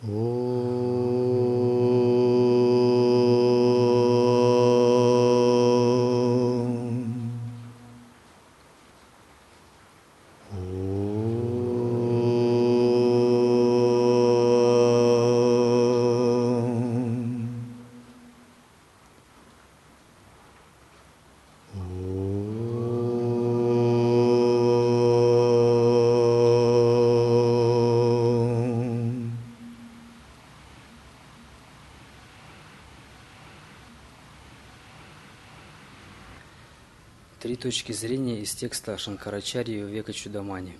Три точки зрения из текста Шанкарачарьи века Чудамани.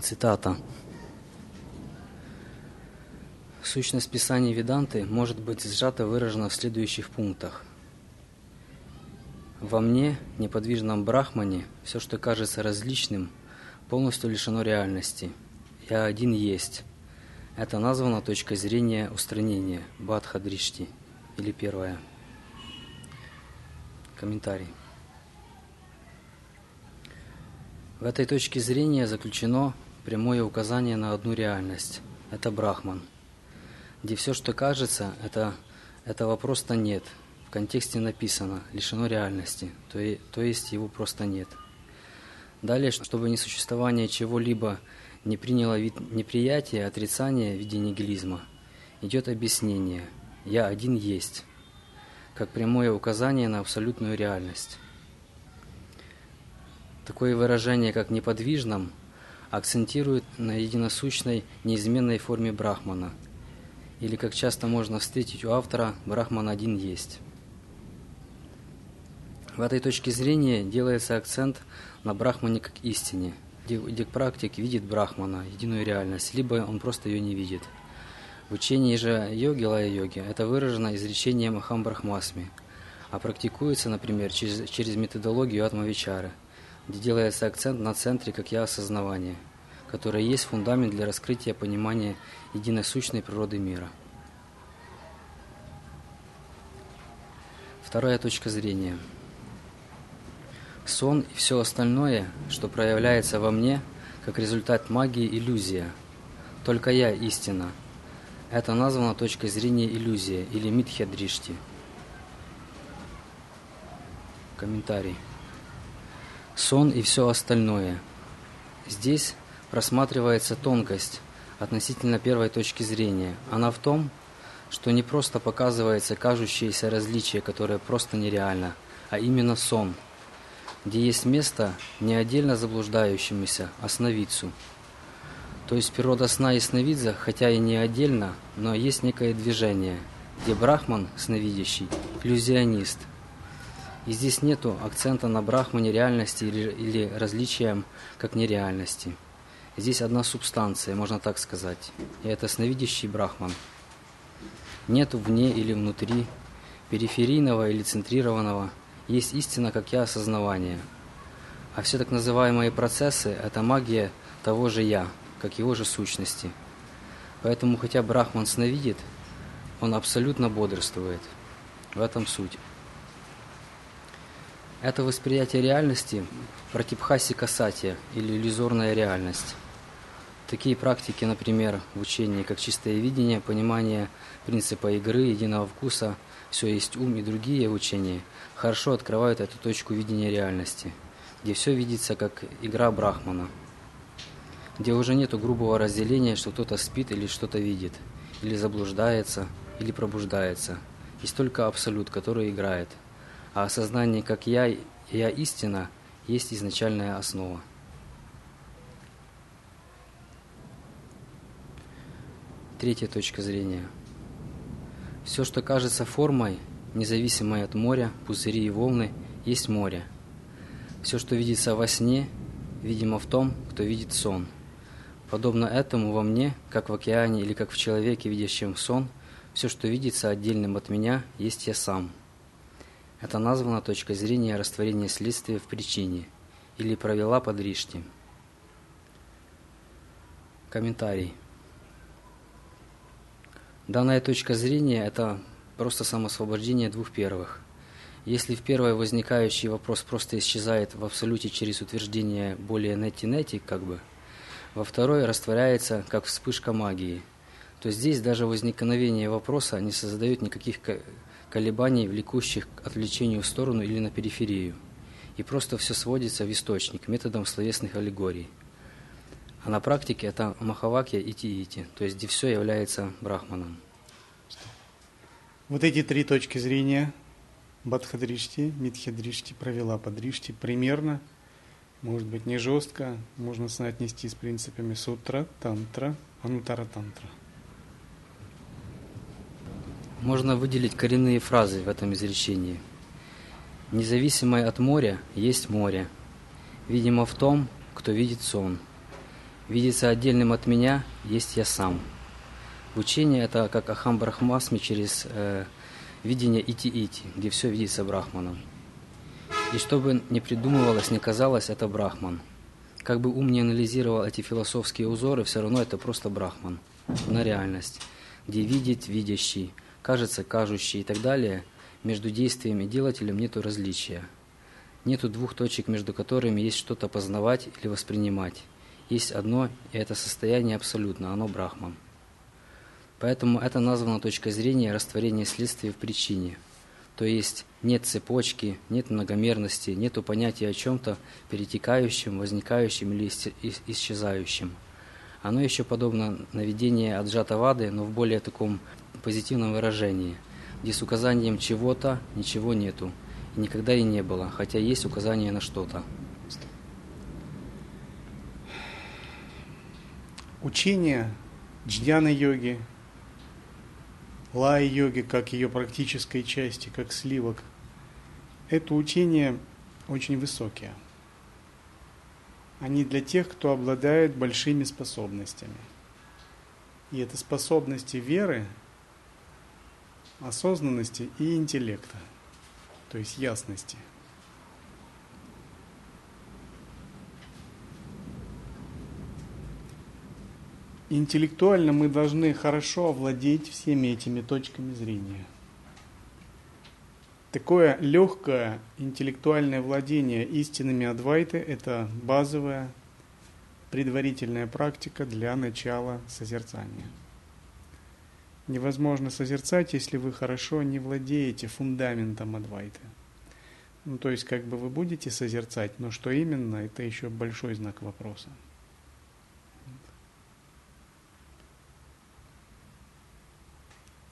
Цитата. Сущность Писаний Веданты может быть сжато выражена в следующих пунктах. Во мне, неподвижном брахмане, все, что кажется различным, полностью лишено реальности. Я один есть. Это названо точкой зрения устранения, Бадхадришти или первая. Комментарий. В этой точке зрения заключено прямое указание на одну реальность. Это Брахман. Где все, что кажется, это, этого просто нет. В контексте написано «лишено реальности», то, и, то есть его просто нет. Далее, чтобы несуществование чего-либо не приняло вид неприятия, отрицания в виде нигилизма, идет объяснение – «Я один есть», как прямое указание на абсолютную реальность. Такое выражение, как «неподвижном», акцентирует на единосущной, неизменной форме Брахмана, или, как часто можно встретить у автора, Брахман один есть. В этой точке зрения делается акцент на Брахмане как истине, где, практик видит Брахмана, единую реальность, либо он просто ее не видит – в же йоги, лая-йоги, это выражено изречением Ахам-Брахмасми, а практикуется, например, через, через методологию Атмавичары, где делается акцент на центре как я осознавание, которое есть фундамент для раскрытия понимания единой сущной природы мира. Вторая точка зрения. Сон и все остальное, что проявляется во мне, как результат магии иллюзия. Только я истина – это названо точкой зрения иллюзия или митхьядришти. Комментарий. Сон и все остальное. Здесь просматривается тонкость относительно первой точки зрения. Она в том, что не просто показывается кажущееся различие, которое просто нереально, а именно сон, где есть место не отдельно заблуждающемуся, а сновидцу – то есть природа сна и сновидца, хотя и не отдельно, но есть некое движение, где Брахман, сновидящий, иллюзионист. И здесь нету акцента на Брахмане реальности или, или различием как нереальности. Здесь одна субстанция, можно так сказать, и это сновидящий Брахман. Нету вне или внутри, периферийного или центрированного, есть истина, как я, осознавание. А все так называемые процессы – это магия того же «я», как его же сущности. Поэтому, хотя Брахман сновидит, он абсолютно бодрствует. В этом суть. Это восприятие реальности протипхаси касатия или иллюзорная реальность. Такие практики, например, в учении, как чистое видение, понимание принципа игры, единого вкуса, все есть ум и другие учения, хорошо открывают эту точку видения реальности, где все видится как игра Брахмана – где уже нету грубого разделения, что кто-то спит или что-то видит, или заблуждается, или пробуждается. Есть только абсолют, который играет. А осознание, как я, я истина, есть изначальная основа. Третья точка зрения. Все, что кажется формой, независимой от моря, пузыри и волны, есть море. Все, что видится во сне, видимо в том, кто видит сон – Подобно этому во мне, как в океане или как в человеке, видящем сон, все, что видится отдельным от меня, есть я сам. Это названо точкой зрения растворения следствия в причине или провела под Ришти. Комментарий. Данная точка зрения – это просто самосвобождение двух первых. Если в первой возникающий вопрос просто исчезает в абсолюте через утверждение более нети-нети, как бы – во второй растворяется, как вспышка магии. То здесь даже возникновение вопроса не создает никаких колебаний, влекущих к отвлечению в сторону или на периферию. И просто все сводится в источник методом словесных аллегорий. А на практике это Махавакья и Тиити, то есть где все является брахманом. Вот эти три точки зрения Бадхадришти, Митхадришти, провела Падришти примерно, может быть не жестко, можно соотнести с принципами сутра, тантра, анутара тантра. Можно выделить коренные фразы в этом изречении. Независимое от моря есть море. Видимо в том, кто видит сон. Видится отдельным от меня есть я сам. Учение это как Ахам Брахмасми через э, видение ити-ити, где все видится Брахманом. И что бы ни придумывалось, ни казалось, это Брахман. Как бы ум не анализировал эти философские узоры, все равно это просто Брахман. На реальность, где видит видящий, кажется кажущий и так далее, между действием и делателем нету различия. Нету двух точек, между которыми есть что-то познавать или воспринимать. Есть одно, и это состояние абсолютно, оно Брахман. Поэтому это названо точкой зрения растворения следствия в причине. То есть нет цепочки, нет многомерности, нет понятия о чем-то перетекающем, возникающем или исчезающем. Оно еще подобно наведению аджата вады, но в более таком позитивном выражении, где с указанием чего-то ничего нету, и никогда и не было, хотя есть указание на что-то. Учение джьяна-йоги лай-йоги, как ее практической части, как сливок, это учение очень высокие. Они для тех, кто обладает большими способностями. И это способности веры, осознанности и интеллекта, то есть ясности – интеллектуально мы должны хорошо овладеть всеми этими точками зрения. Такое легкое интеллектуальное владение истинными адвайты – это базовая предварительная практика для начала созерцания. Невозможно созерцать, если вы хорошо не владеете фундаментом адвайты. Ну, то есть, как бы вы будете созерцать, но что именно, это еще большой знак вопроса.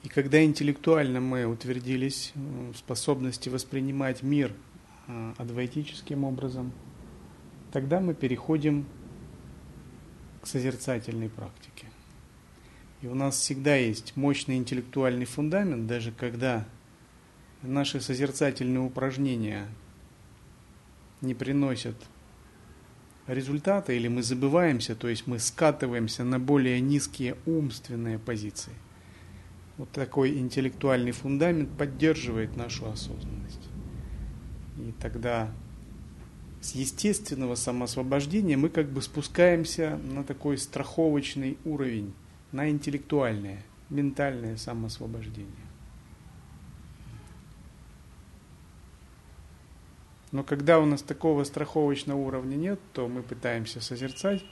И когда интеллектуально мы утвердились в способности воспринимать мир а, адвайтическим образом, тогда мы переходим к созерцательной практике. И у нас всегда есть мощный интеллектуальный фундамент, даже когда наши созерцательные упражнения не приносят результата или мы забываемся, то есть мы скатываемся на более низкие умственные позиции – вот такой интеллектуальный фундамент поддерживает нашу осознанность. И тогда с естественного самоосвобождения мы как бы спускаемся на такой страховочный уровень, на интеллектуальное, ментальное самоосвобождение. Но когда у нас такого страховочного уровня нет, то мы пытаемся созерцать,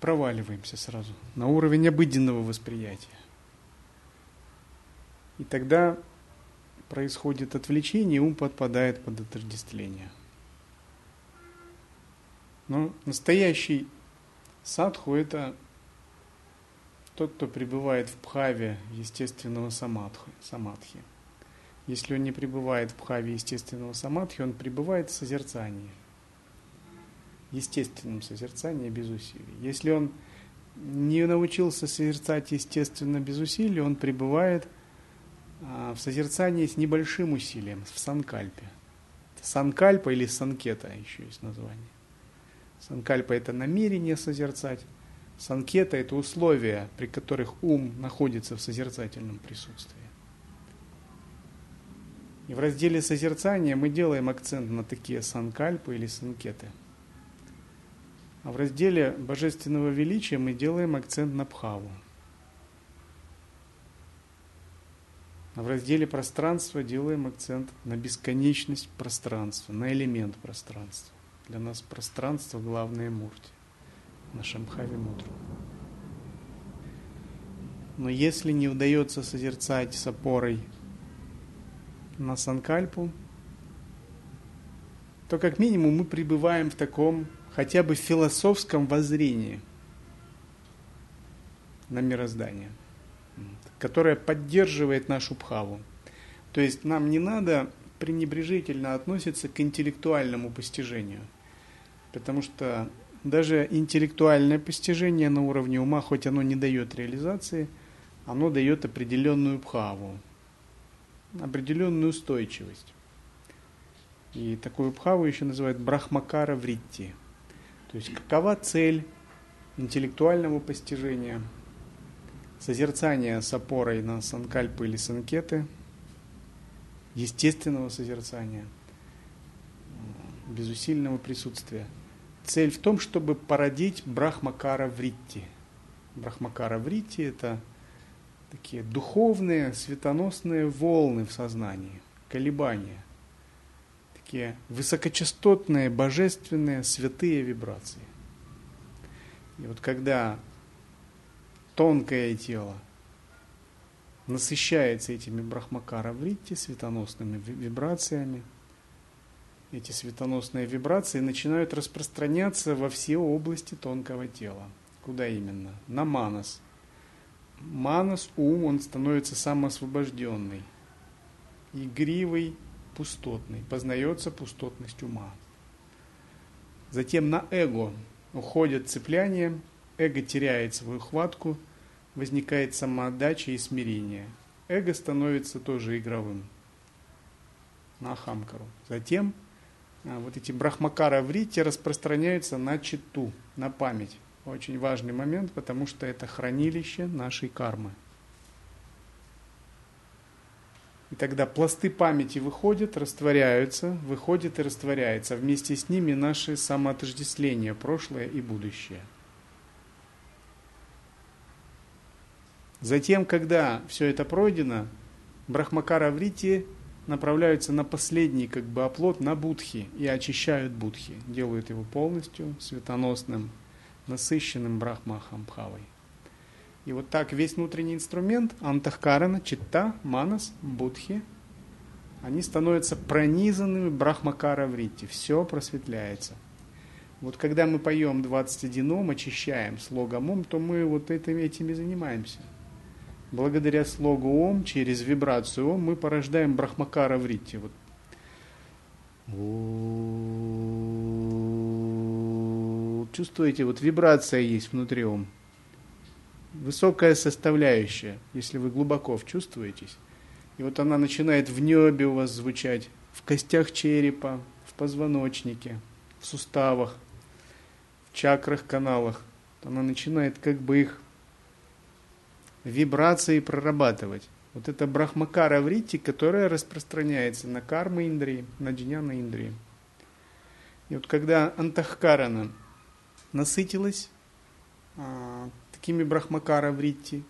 проваливаемся сразу на уровень обыденного восприятия. И тогда происходит отвлечение, ум подпадает под отождествление. Но настоящий садху – это тот, кто пребывает в пхаве естественного самадхи. самадхи. Если он не пребывает в пхаве естественного самадхи, он пребывает в созерцании. Естественном созерцании без усилий. Если он не научился созерцать естественно без усилий, он пребывает в в созерцании с небольшим усилием, в санкальпе. Санкальпа или санкета еще есть название. Санкальпа – это намерение созерцать. Санкета – это условия, при которых ум находится в созерцательном присутствии. И в разделе созерцания мы делаем акцент на такие санкальпы или санкеты. А в разделе божественного величия мы делаем акцент на пхаву – А в разделе пространства делаем акцент на бесконечность пространства, на элемент пространства. Для нас пространство – главное мурти. на Шамхаве Мудру. Но если не удается созерцать с опорой на Санкальпу, то как минимум мы пребываем в таком хотя бы философском воззрении на мироздание, которое поддерживает нашу бхаву. То есть нам не надо пренебрежительно относиться к интеллектуальному постижению, потому что даже интеллектуальное постижение на уровне ума, хоть оно не дает реализации, оно дает определенную бхаву, определенную устойчивость. И такую бхаву еще называют брахмакара вритти. То есть какова цель интеллектуального постижения, созерцания с опорой на санкальпы или санкеты, естественного созерцания, безусильного присутствия. Цель в том, чтобы породить брахмакара вритти. Брахмакара вритти – это такие духовные, светоносные волны в сознании, колебания – такие высокочастотные, божественные, святые вибрации. И вот когда тонкое тело насыщается этими брахмакара вритти, светоносными вибрациями, эти светоносные вибрации начинают распространяться во все области тонкого тела. Куда именно? На манас. Манас, ум, он становится самоосвобожденный, игривый, пустотный, познается пустотность ума. Затем на эго уходит цепляние, эго теряет свою хватку, возникает самоотдача и смирение. Эго становится тоже игровым на хамкару. Затем а, вот эти брахмакара в рите распространяются на читу, на память. Очень важный момент, потому что это хранилище нашей кармы. И тогда пласты памяти выходят, растворяются, выходят и растворяются. Вместе с ними наши самоотождествления, прошлое и будущее. Затем, когда все это пройдено, Брахмакара Врити направляются на последний как бы оплот, на Будхи, и очищают Будхи, делают его полностью светоносным, насыщенным Брахмахамбхавой. И вот так весь внутренний инструмент, антахкарана, читта, манас, будхи, они становятся пронизанными брахмакара вритти. Все просветляется. Вот когда мы поем 21 ом, очищаем слогом ом, то мы вот этим, этим и занимаемся. Благодаря слогу ом, через вибрацию ом, мы порождаем брахмакара вритти. Вот. Чувствуете, вот вибрация есть внутри ом высокая составляющая, если вы глубоко вчувствуетесь. И вот она начинает в небе у вас звучать, в костях черепа, в позвоночнике, в суставах, в чакрах, каналах. Она начинает как бы их вибрации прорабатывать. Вот это брахмакара врити, которая распространяется на кармы Индрии, на джняна Индрии. И вот когда антахкарана насытилась, а, такими брахмакара вритти,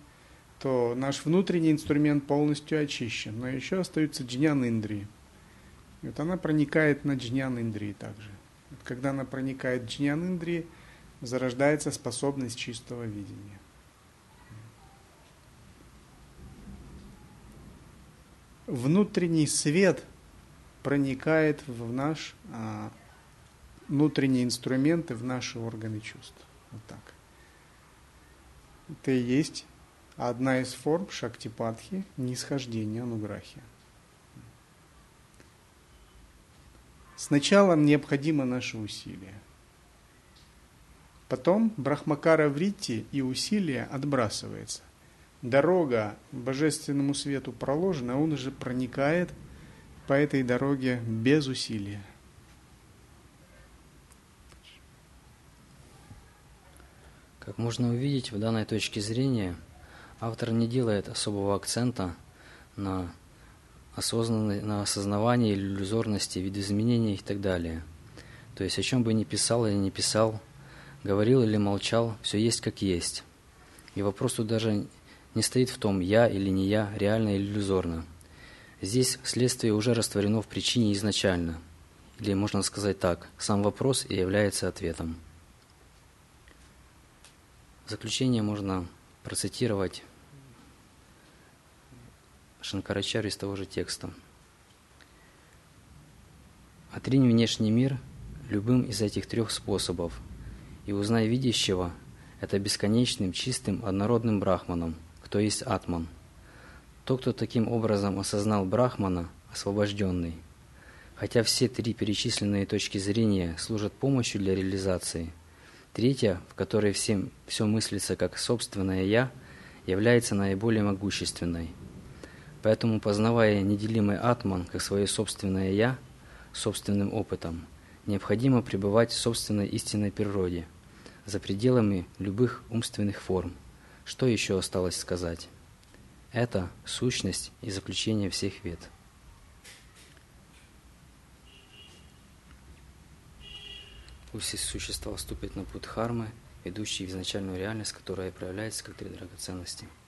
то наш внутренний инструмент полностью очищен, но еще остаются джнян индрии. И вот она проникает на джнян индрии также. Вот когда она проникает в джнян индрии, зарождается способность чистого видения. Внутренний свет проникает в наш а, внутренние инструменты, в наши органы чувств. Вот так. Это и есть одна из форм шактипатхи, нисхождения ануграхи. Сначала необходимо наше усилие. Потом брахмакара вритти и усилие отбрасывается. Дорога божественному свету проложена, он уже проникает по этой дороге без усилия. Как можно увидеть, в данной точке зрения автор не делает особого акцента на, осознанной, на осознавании иллюзорности, видоизменения и так далее. То есть о чем бы ни писал или не писал, говорил или молчал, все есть как есть. И вопрос тут даже не стоит в том, я или не я, реально или иллюзорно. Здесь следствие уже растворено в причине изначально. Или можно сказать так, сам вопрос и является ответом. заключение можно процитировать Шанкарачарь из того же текста. Отринь внешний мир любым из этих трех способов и узнай видящего это бесконечным, чистым, однородным брахманом, кто есть атман. Тот, кто таким образом осознал брахмана, освобожденный. Хотя все три перечисленные точки зрения служат помощью для реализации, третья, в которой всем все мыслится как собственное «я», является наиболее могущественной. Поэтому, познавая неделимый атман как свое собственное «я», собственным опытом, необходимо пребывать в собственной истинной природе, за пределами любых умственных форм. Что еще осталось сказать? Это сущность и заключение всех вет. Пусть все существа вступят на путь хармы, ведущий в изначальную реальность, которая проявляется как три драгоценности –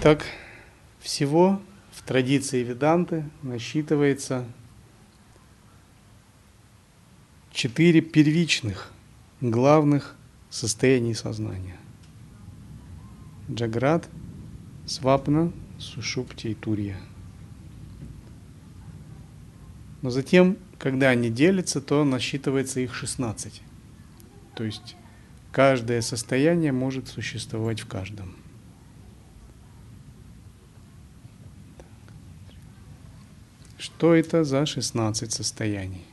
Так, всего в традиции Веданты насчитывается четыре первичных, главных состояний сознания. Джаград, Свапна, Сушупти и Турья. Но затем, когда они делятся, то насчитывается их 16. То есть каждое состояние может существовать в каждом. Что это за 16 состояний?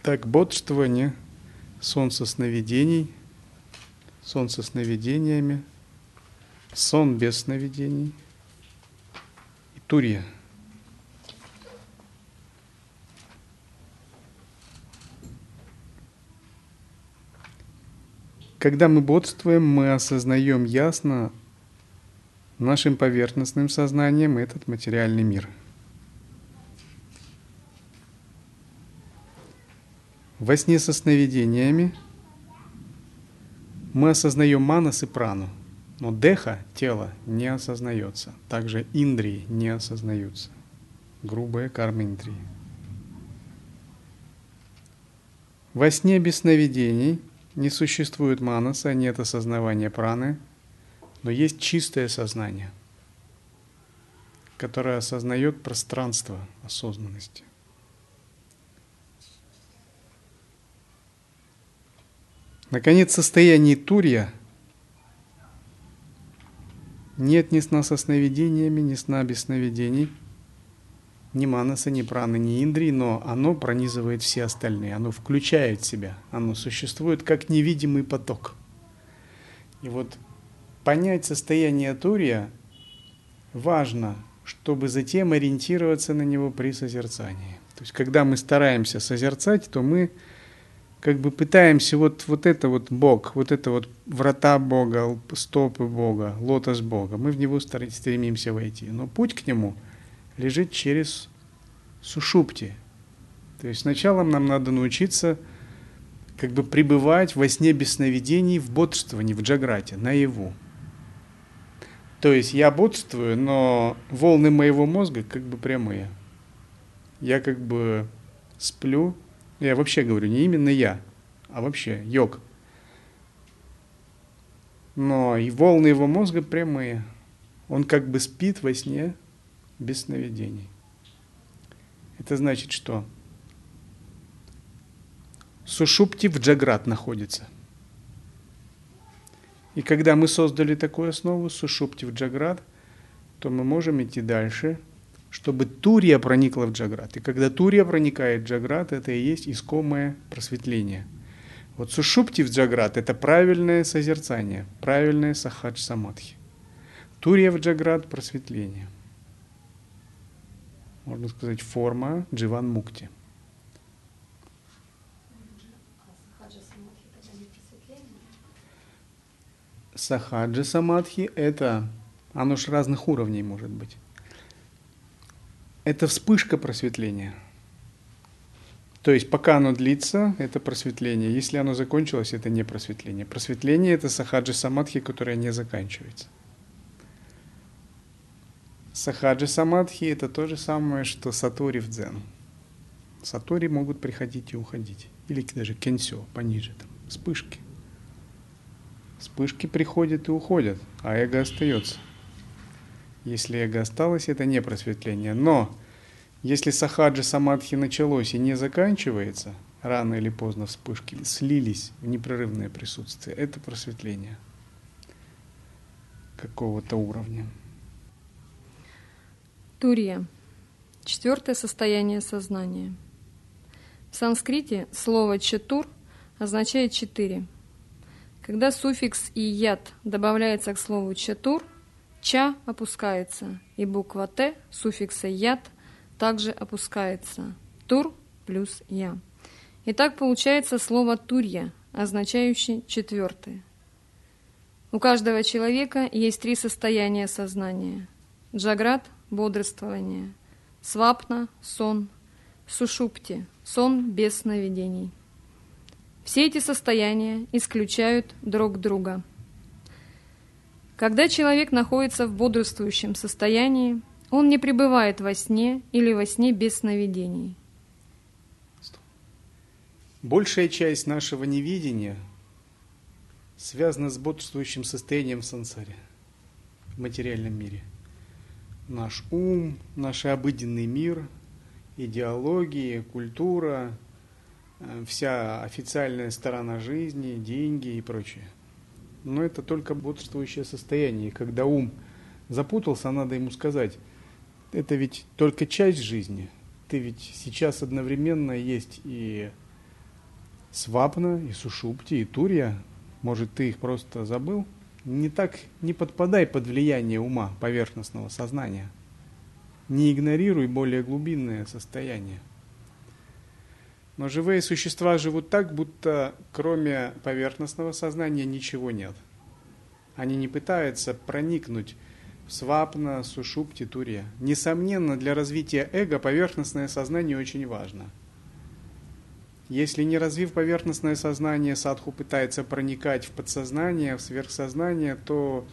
Так, бодрствование, сон со сновидений, сон со сновидениями, сон без сновидений и турья. Когда мы бодствуем, мы осознаем ясно нашим поверхностным сознанием этот материальный мир. Во сне со сновидениями мы осознаем манас и прану, но деха, тело, не осознается. Также индрии не осознаются. Грубые кармы индрии. Во сне без сновидений не существует манаса, нет осознавания праны – но есть чистое сознание, которое осознает пространство осознанности. Наконец, состояние турья нет ни сна со сновидениями, ни сна без сновидений, ни манаса, ни праны, ни индрии, но оно пронизывает все остальные, оно включает в себя, оно существует как невидимый поток. И вот понять состояние Турия важно, чтобы затем ориентироваться на него при созерцании. То есть, когда мы стараемся созерцать, то мы как бы пытаемся вот, вот это вот Бог, вот это вот врата Бога, стопы Бога, лотос Бога, мы в него стремимся войти. Но путь к нему лежит через сушупти. То есть сначала нам надо научиться как бы пребывать во сне без сновидений в бодрствовании, в джаграте, наяву. То есть я бодствую, но волны моего мозга как бы прямые. Я как бы сплю. Я вообще говорю, не именно я, а вообще йог. Но и волны его мозга прямые. Он как бы спит во сне без сновидений. Это значит что? Сушупти в Джаграт находится – и когда мы создали такую основу, Сушупти в Джаград, то мы можем идти дальше чтобы Турия проникла в Джаграт. И когда Турия проникает в Джаграт, это и есть искомое просветление. Вот Сушупти в Джаграт – это правильное созерцание, правильное сахадж самадхи. Турия в Джаграт – просветление. Можно сказать, форма дживан мукти. Сахаджа самадхи – это, оно же разных уровней может быть это вспышка просветления. То есть пока оно длится, это просветление. Если оно закончилось, это не просветление. Просветление – это сахаджи самадхи, которое не заканчивается. Сахаджи самадхи – это то же самое, что сатори в дзен. Сатори могут приходить и уходить. Или даже кенсё, пониже, там, вспышки. Вспышки приходят и уходят, а эго остается. Если эго осталось, это не просветление. Но если сахаджи самадхи началось и не заканчивается, рано или поздно вспышки слились в непрерывное присутствие, это просветление какого-то уровня. Турья. Четвертое состояние сознания. В санскрите слово «четур» означает «четыре». Когда суффикс «и яд» добавляется к слову «четур», Ча опускается, и буква Т суффикса яд также опускается. Тур плюс я. И так получается слово турья, означающее четвертое. У каждого человека есть три состояния сознания. Джаград – бодрствование, свапна – сон, сушупти – сон без сновидений. Все эти состояния исключают друг друга – когда человек находится в бодрствующем состоянии, он не пребывает во сне или во сне без сновидений. Большая часть нашего невидения связана с бодрствующим состоянием в сансаре, в материальном мире. Наш ум, наш обыденный мир, идеологии, культура, вся официальная сторона жизни, деньги и прочее – но это только бодрствующее состояние. когда ум запутался, надо ему сказать, это ведь только часть жизни. Ты ведь сейчас одновременно есть и свапна, и сушупти, и турья. Может, ты их просто забыл? Не так, не подпадай под влияние ума, поверхностного сознания. Не игнорируй более глубинное состояние. Но живые существа живут так, будто кроме поверхностного сознания ничего нет. Они не пытаются проникнуть в свапна, сушупти, турья. Несомненно, для развития эго поверхностное сознание очень важно. Если не развив поверхностное сознание, садху пытается проникать в подсознание, в сверхсознание, то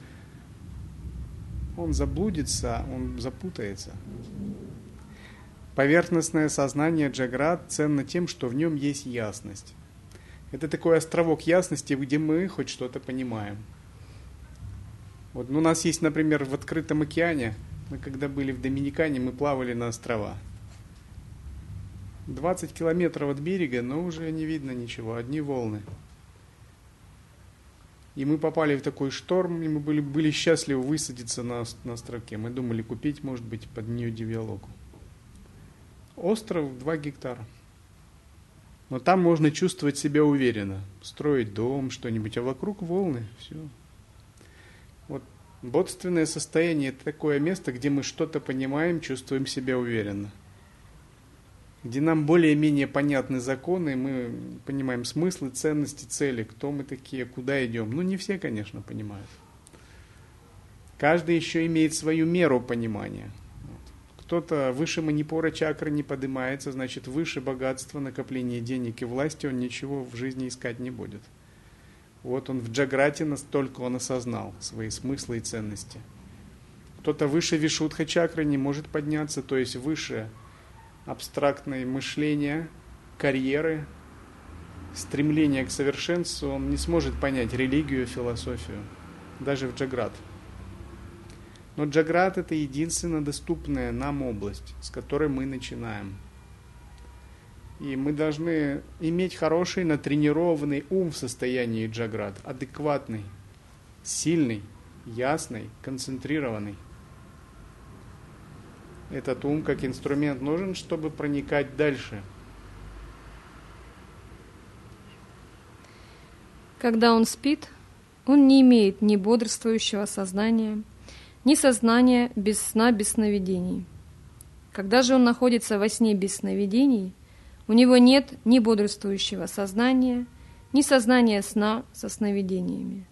он заблудится, он запутается. Поверхностное сознание Джаград ценно тем, что в нем есть ясность. Это такой островок ясности, где мы хоть что-то понимаем. Вот ну, у нас есть, например, в открытом океане, мы когда были в Доминикане, мы плавали на острова. 20 километров от берега, но уже не видно ничего, одни волны. И мы попали в такой шторм, и мы были, были счастливы высадиться на, на островке. Мы думали купить, может быть, под нее девиалогу. Остров 2 гектара. Но там можно чувствовать себя уверенно, строить дом, что-нибудь, а вокруг волны, все. Вот бодственное состояние – это такое место, где мы что-то понимаем, чувствуем себя уверенно. Где нам более-менее понятны законы, мы понимаем смыслы, ценности, цели, кто мы такие, куда идем. Ну, не все, конечно, понимают. Каждый еще имеет свою меру понимания – кто-то выше манипора чакры не поднимается, значит, выше богатства, накопления денег и власти он ничего в жизни искать не будет. Вот он в Джаграте настолько он осознал свои смыслы и ценности. Кто-то выше Вишудха чакры не может подняться, то есть выше абстрактное мышления, карьеры, стремления к совершенству, он не сможет понять религию, философию, даже в Джаграт. Но Джаграт – это единственная доступная нам область, с которой мы начинаем. И мы должны иметь хороший, натренированный ум в состоянии Джаграт, адекватный, сильный, ясный, концентрированный. этот ум как инструмент нужен, чтобы проникать дальше. Когда он спит, он не имеет ни бодрствующего сознания, ни сознания без сна, без сновидений. Когда же он находится во сне без сновидений, у него нет ни бодрствующего сознания, ни сознания сна со сновидениями.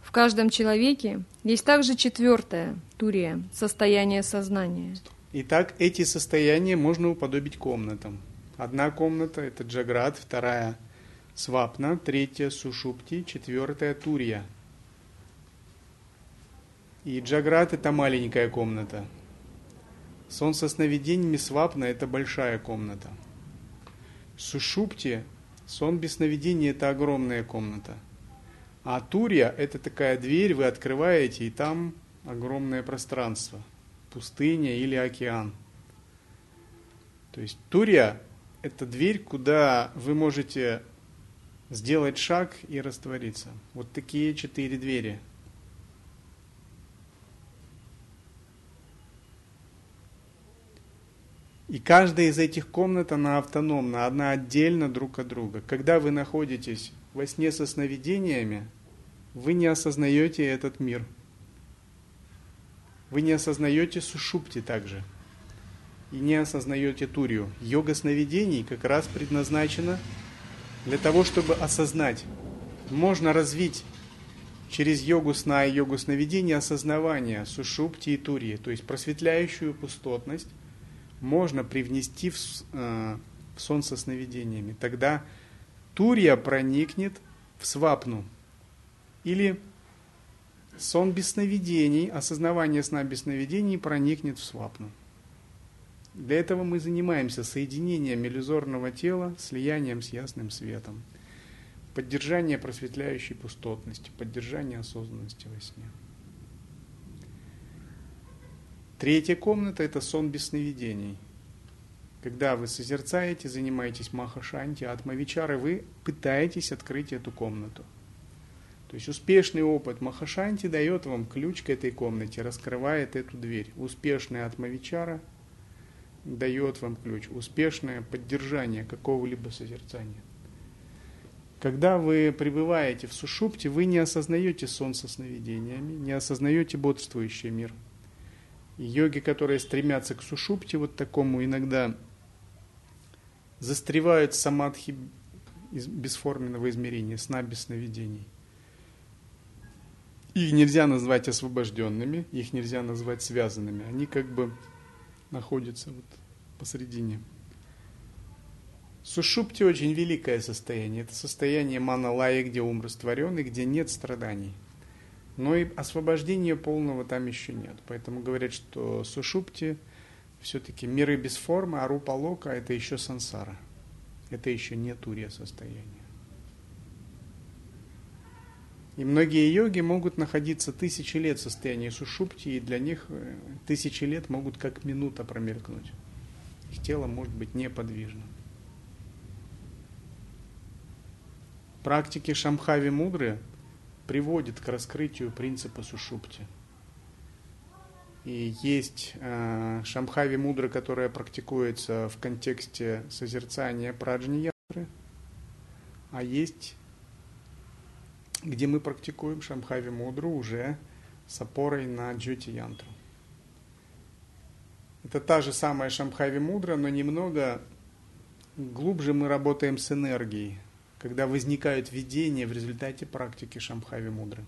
В каждом человеке есть также четвертое, турия, состояние сознания. Итак, эти состояния можно уподобить комнатам. Одна комната – это джаград, вторая – свапна, третья – сушупти, четвертая – турия. И джаград – это маленькая комната. Сон со сновидениями свапна – это большая комната. Сушупти – сон без сновидений – это огромная комната – а Турья – это такая дверь, вы открываете, и там огромное пространство, пустыня или океан. То есть Турья – это дверь, куда вы можете сделать шаг и раствориться. Вот такие четыре двери. И каждая из этих комнат, она автономна, одна отдельно друг от друга. Когда вы находитесь во сне со сновидениями, вы не осознаете этот мир. Вы не осознаете сушупти также. И не осознаете турию. Йога сновидений как раз предназначена для того, чтобы осознать. Можно развить через йогу сна и йогу сновидения осознавание сушупти и турии, то есть просветляющую пустотность, можно привнести в, э, в сон со сновидениями. Тогда Турья проникнет в свапну. Или сон без сновидений, осознавание сна без сновидений проникнет в свапну. Для этого мы занимаемся соединением иллюзорного тела, слиянием с ясным светом, поддержание просветляющей пустотности, поддержание осознанности во сне. Третья комната – это сон без сновидений – когда вы созерцаете, занимаетесь махашанти, атмавичары, вы пытаетесь открыть эту комнату. То есть успешный опыт махашанти дает вам ключ к этой комнате, раскрывает эту дверь. Успешная атмавичара дает вам ключ. Успешное поддержание какого-либо созерцания. Когда вы пребываете в сушупте, вы не осознаете сон со сновидениями, не осознаете бодрствующий мир. Йоги, которые стремятся к сушупте, вот такому иногда застревают самадхи бесформенного измерения, сна без сновидений. Их нельзя назвать освобожденными, их нельзя назвать связанными. Они как бы находятся вот посередине. Сушупти очень великое состояние. Это состояние маналая, где ум растворен и где нет страданий. Но и освобождения полного там еще нет. Поэтому говорят, что сушупти – все-таки миры без формы, а рупа лока – это еще сансара. Это еще не турия состояние. И многие йоги могут находиться тысячи лет в состоянии сушупти, и для них э, тысячи лет могут как минута промелькнуть. Их тело может быть неподвижно. Практики Шамхави Мудры приводят к раскрытию принципа сушупти – и есть э, Шамхави Мудра, которая практикуется в контексте созерцания праджни янтры, а есть, где мы практикуем Шамхави Мудру уже с опорой на Джути Янтру. Это та же самая Шамхави Мудра, но немного глубже мы работаем с энергией, когда возникают видения в результате практики Шамхави Мудры.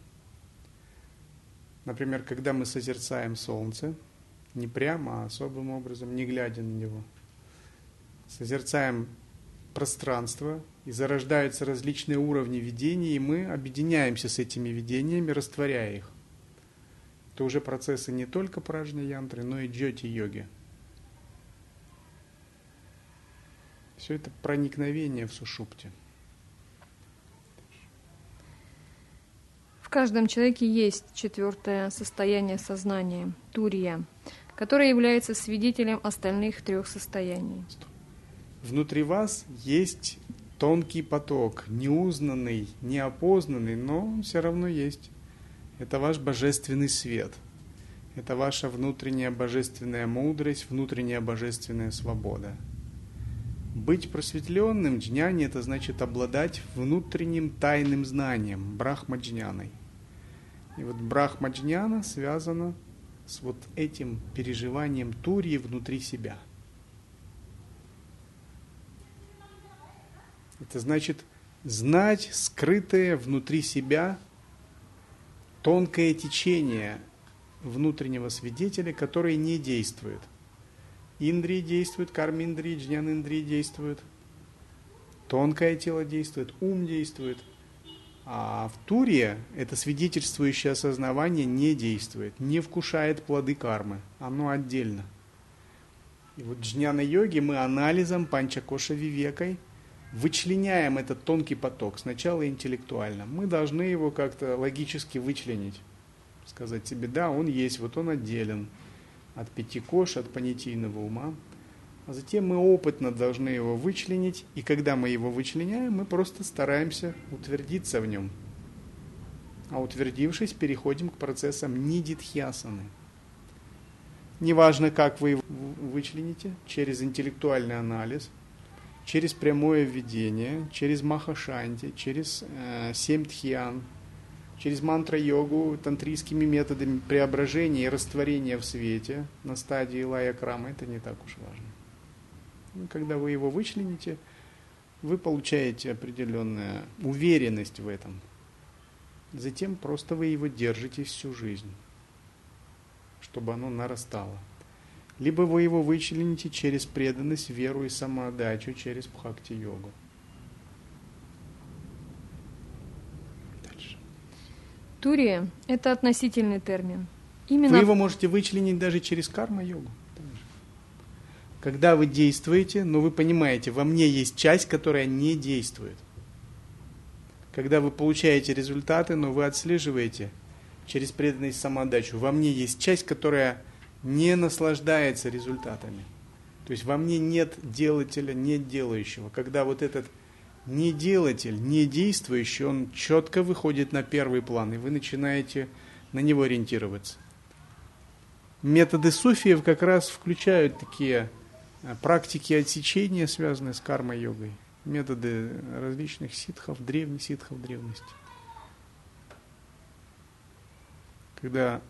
Например, когда мы созерцаем солнце, не прямо, а особым образом, не глядя на него, созерцаем пространство, и зарождаются различные уровни видений, и мы объединяемся с этими видениями, растворяя их. Это уже процессы не только пражни янтры, но и джоти-йоги. Все это проникновение в сушупте – каждом человеке есть четвертое состояние сознания, турия, которое является свидетелем остальных трех состояний. Внутри вас есть тонкий поток, неузнанный, неопознанный, но он все равно есть. Это ваш божественный свет. это ваша внутренняя божественная мудрость, внутренняя божественная свобода. Быть просветленным джняни – это значит обладать внутренним тайным знанием, брахмаджняной. И вот брахмаджняна связана с вот этим переживанием турии внутри себя. Это значит знать скрытое внутри себя тонкое течение внутреннего свидетеля, который не действует. Индрии действует, карминдрии, джнян-индрии действует, тонкое тело действует, ум действует. А в туре это свидетельствующее осознавание не действует, не вкушает плоды кармы, оно отдельно. И вот джняна-йоги мы анализом панчакоша вивекой вычленяем этот тонкий поток, сначала интеллектуально. Мы должны его как-то логически вычленить сказать себе, да, он есть, вот он отделен от пяти кош, от понятийного ума. А затем мы опытно должны его вычленить, и когда мы его вычленяем, мы просто стараемся утвердиться в нем. А утвердившись, переходим к процессам нидитхьясаны. Неважно, как вы его вычлените, через интеллектуальный анализ, через прямое введение, через махашанти, через э, семь тхьян, через мантра-йогу, тантрийскими методами преображения и растворения в свете на стадии лая крама, это не так уж важно. Когда вы его вычлените, вы получаете определенную уверенность в этом. Затем просто вы его держите всю жизнь, чтобы оно нарастало. Либо вы его вычлените через преданность, веру и самоотдачу, через бхакти-йогу. Турия – это относительный термин. Именно... Вы его можете вычленить даже через карма-йогу. Когда вы действуете, но вы понимаете, во мне есть часть, которая не действует. Когда вы получаете результаты, но вы отслеживаете через преданность самоотдачу, во мне есть часть, которая не наслаждается результатами. То есть во мне нет делателя, нет делающего. Когда вот этот не делатель, не действующий, он четко выходит на первый план, и вы начинаете на него ориентироваться. Методы суфиев как раз включают такие практики отсечения, связанные с карма-йогой, методы различных ситхов, древних ситхов древности. Когда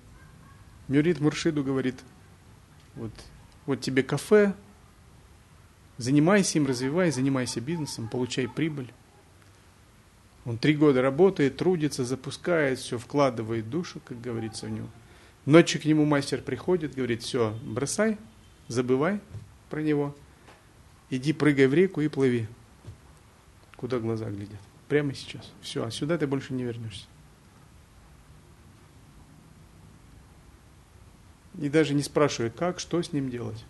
Мюрит Муршиду говорит, вот, вот тебе кафе, Занимайся им, развивай, занимайся бизнесом, получай прибыль. Он три года работает, трудится, запускает, все, вкладывает душу, как говорится в него. Ночью к нему мастер приходит, говорит, все, бросай, забывай про него, иди прыгай в реку и плыви. Куда глаза глядят? Прямо сейчас. Все, а сюда ты больше не вернешься. И даже не спрашивает, как, что с ним делать.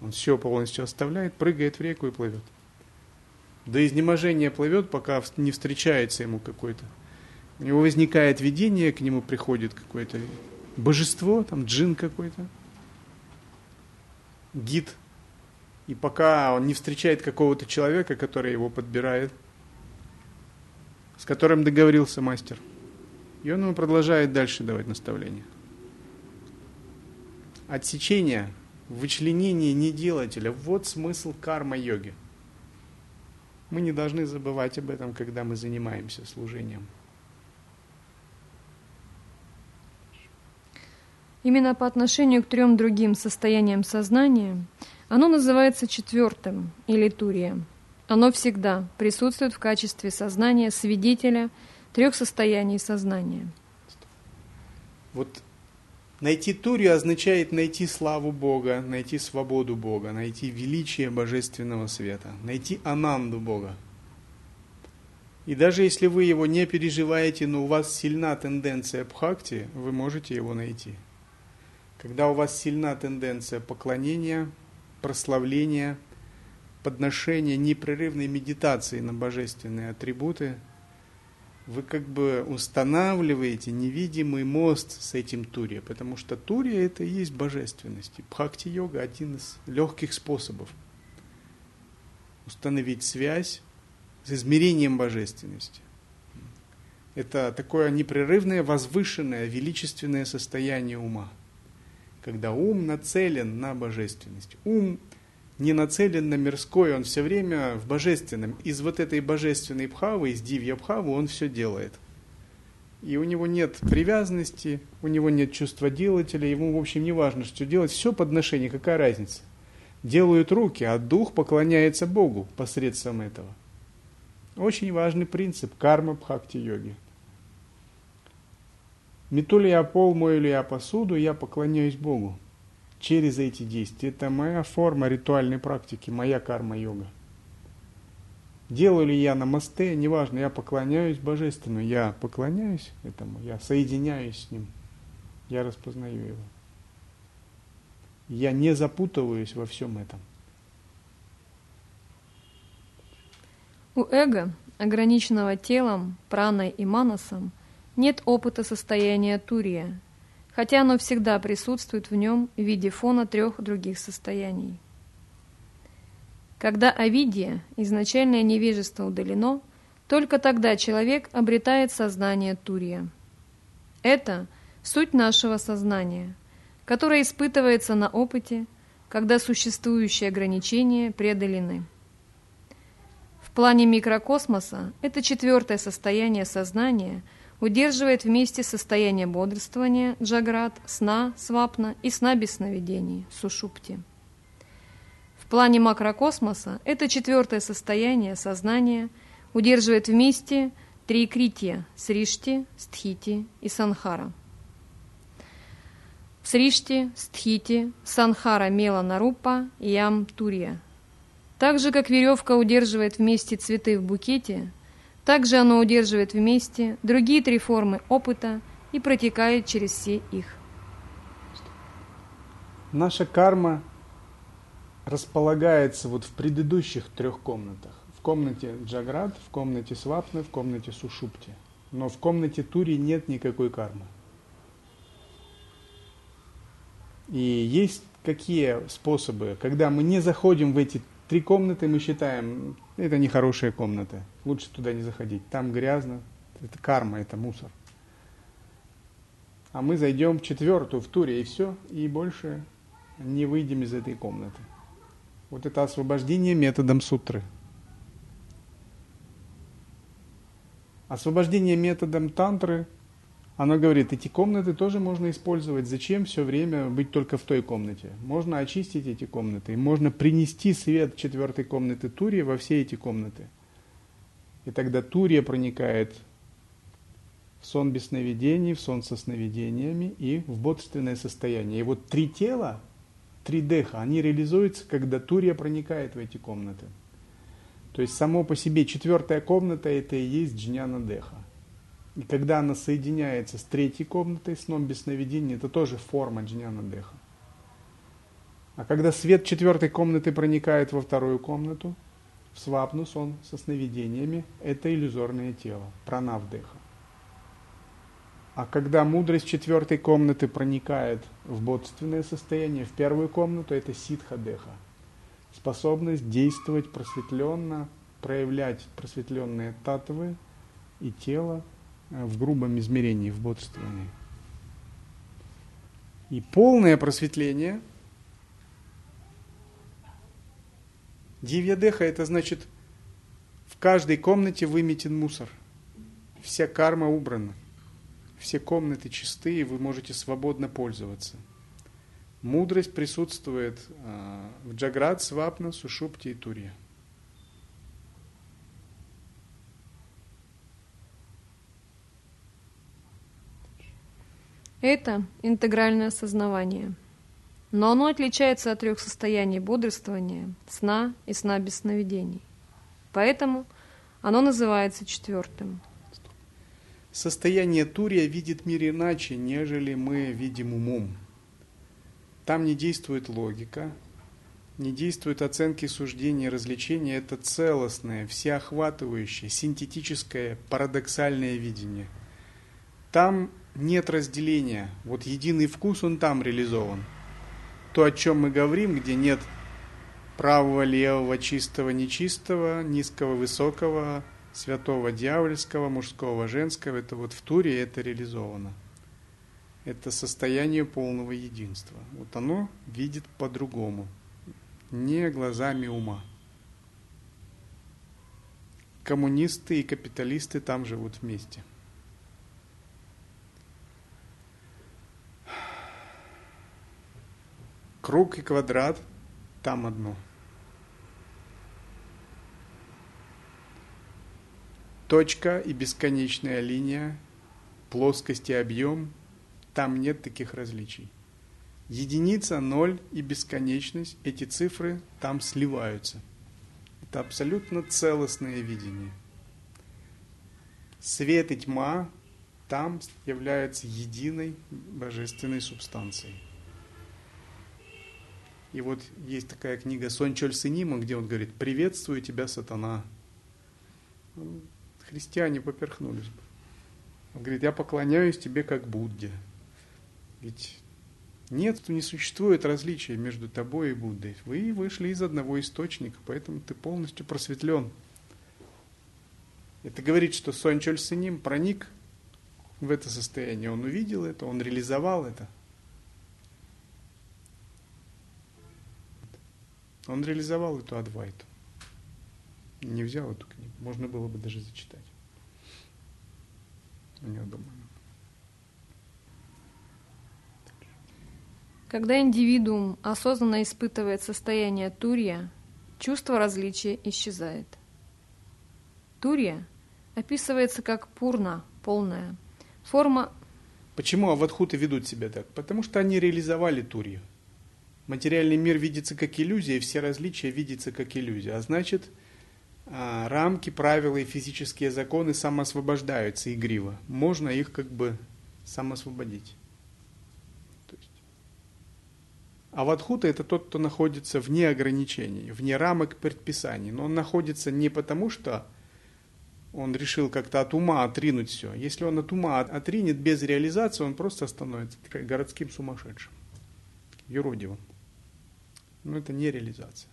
Он все полностью оставляет, прыгает в реку и плывет. До изнеможения плывет, пока не встречается ему какой-то. У него возникает видение, к нему приходит какое-то божество, там джин какой-то, гид. И пока он не встречает какого-то человека, который его подбирает, с которым договорился мастер, и он ему продолжает дальше давать наставления. Отсечение – вычленение неделателя. Вот смысл карма-йоги. Мы не должны забывать об этом, когда мы занимаемся служением. Именно по отношению к трем другим состояниям сознания оно называется четвертым или турием. Оно всегда присутствует в качестве сознания свидетеля трех состояний сознания. Вот Найти Турию означает найти славу Бога, найти свободу Бога, найти величие Божественного Света, найти Ананду Бога. И даже если вы его не переживаете, но у вас сильна тенденция бхакти, вы можете его найти. Когда у вас сильна тенденция поклонения, прославления, подношения, непрерывной медитации на божественные атрибуты – вы как бы устанавливаете невидимый мост с этим Турия, потому что Турия это и есть божественность. И Бхакти-йога один из легких способов установить связь с измерением божественности. Это такое непрерывное, возвышенное, величественное состояние ума. Когда ум нацелен на божественность. Ум не нацелен на мирское, он все время в божественном. Из вот этой божественной бхавы, из дивья бхавы он все делает. И у него нет привязанности, у него нет чувства делателя, ему, в общем, не важно, что делать, все подношение, какая разница. Делают руки, а дух поклоняется Богу посредством этого. Очень важный принцип карма бхакти йоги. Мету ли я пол, мою ли я посуду, я поклоняюсь Богу через эти действия. Это моя форма ритуальной практики, моя карма-йога. Делаю ли я на мосте, неважно, я поклоняюсь Божественному, я поклоняюсь этому, я соединяюсь с Ним, я распознаю Его. Я не запутываюсь во всем этом. У эго, ограниченного телом, праной и манасом, нет опыта состояния турия, хотя оно всегда присутствует в нем в виде фона трех других состояний. Когда авидия, изначальное невежество удалено, только тогда человек обретает сознание Турия. Это суть нашего сознания, которое испытывается на опыте, когда существующие ограничения преодолены. В плане микрокосмоса это четвертое состояние сознания – удерживает вместе состояние бодрствования, джаград, сна, свапна и сна без сновидений, сушупти. В плане макрокосмоса это четвертое состояние сознания удерживает вместе три крития – сришти, стхити и санхара. Сришти, стхити, санхара, мела нарупа, ям, турия. Так же, как веревка удерживает вместе цветы в букете, также оно удерживает вместе другие три формы опыта и протекает через все их. Наша карма располагается вот в предыдущих трех комнатах. В комнате Джаград, в комнате Свапны, в комнате Сушупти. Но в комнате Тури нет никакой кармы. И есть какие способы, когда мы не заходим в эти три комнаты, мы считаем, это нехорошая комната, лучше туда не заходить, там грязно, это карма, это мусор. А мы зайдем в четвертую, в туре, и все, и больше не выйдем из этой комнаты. Вот это освобождение методом сутры. Освобождение методом тантры она говорит, эти комнаты тоже можно использовать. Зачем все время быть только в той комнате? Можно очистить эти комнаты. можно принести свет четвертой комнаты Турии во все эти комнаты. И тогда Турия проникает в сон без сновидений, в сон со сновидениями и в бодственное состояние. И вот три тела, три деха, они реализуются, когда Турия проникает в эти комнаты. То есть само по себе четвертая комната это и есть джняна деха. И когда она соединяется с третьей комнатой, сном без сновидений, это тоже форма джняна деха. А когда свет четвертой комнаты проникает во вторую комнату, в свапну, сон со сновидениями, это иллюзорное тело, пранав деха. А когда мудрость четвертой комнаты проникает в бодственное состояние, в первую комнату, это ситха деха. Способность действовать просветленно, проявлять просветленные татвы и тело Э, в грубом измерении, в бодрствовании. И полное просветление Дивьядеха это значит в каждой комнате выметен мусор. Вся карма убрана. Все комнаты чистые, вы можете свободно пользоваться. Мудрость присутствует э, в Джаград, Свапна, Сушупте и Туре. Это интегральное осознавание. Но оно отличается от трех состояний бодрствования, сна и сна без сновидений. Поэтому оно называется четвертым. Состояние Турия видит мир иначе, нежели мы видим умом. Там не действует логика, не действуют оценки, суждения, развлечения. Это целостное, всеохватывающее, синтетическое, парадоксальное видение. Там нет разделения. Вот единый вкус, он там реализован. То, о чем мы говорим, где нет правого, левого, чистого, нечистого, низкого, высокого, святого, дьявольского, мужского, женского, это вот в туре это реализовано. это состояние полного единства. Вот оно видит по-другому, не глазами ума. Коммунисты и капиталисты там живут вместе. Круг и квадрат там одно. Точка и бесконечная линия, плоскость и объем там нет таких различий. Единица, ноль и бесконечность, эти цифры там сливаются. Это абсолютно целостное видение. Свет и тьма там являются единой божественной субстанцией. И вот есть такая книга Сон Чоль Синима, где он говорит, приветствую тебя, сатана. Христиане поперхнулись. Он говорит, я поклоняюсь тебе как Будде. Ведь нет, не существует различия между тобой и Буддой. Вы вышли из одного источника, поэтому ты полностью просветлен. Это говорит, что Сон Чоль Синим проник в это состояние. Он увидел это, он реализовал это. Он реализовал эту адвайту. Не взял эту книгу. Можно было бы даже зачитать. Неудобно. Когда индивидуум осознанно испытывает состояние турья, чувство различия исчезает. Турья описывается как пурна, полная, форма... Почему аватхуты ведут себя так? Потому что они реализовали турью. Материальный мир видится как иллюзия, и все различия видятся как иллюзия. А значит, а, рамки, правила и физические законы самоосвобождаются игриво. Можно их как бы самоосвободить. А вадхута это тот, кто находится вне ограничений, вне рамок предписаний. Но он находится не потому, что он решил как-то от ума отринуть все. Если он от ума отринет без реализации, он просто становится городским сумасшедшим, юродивым. Но это не реализация.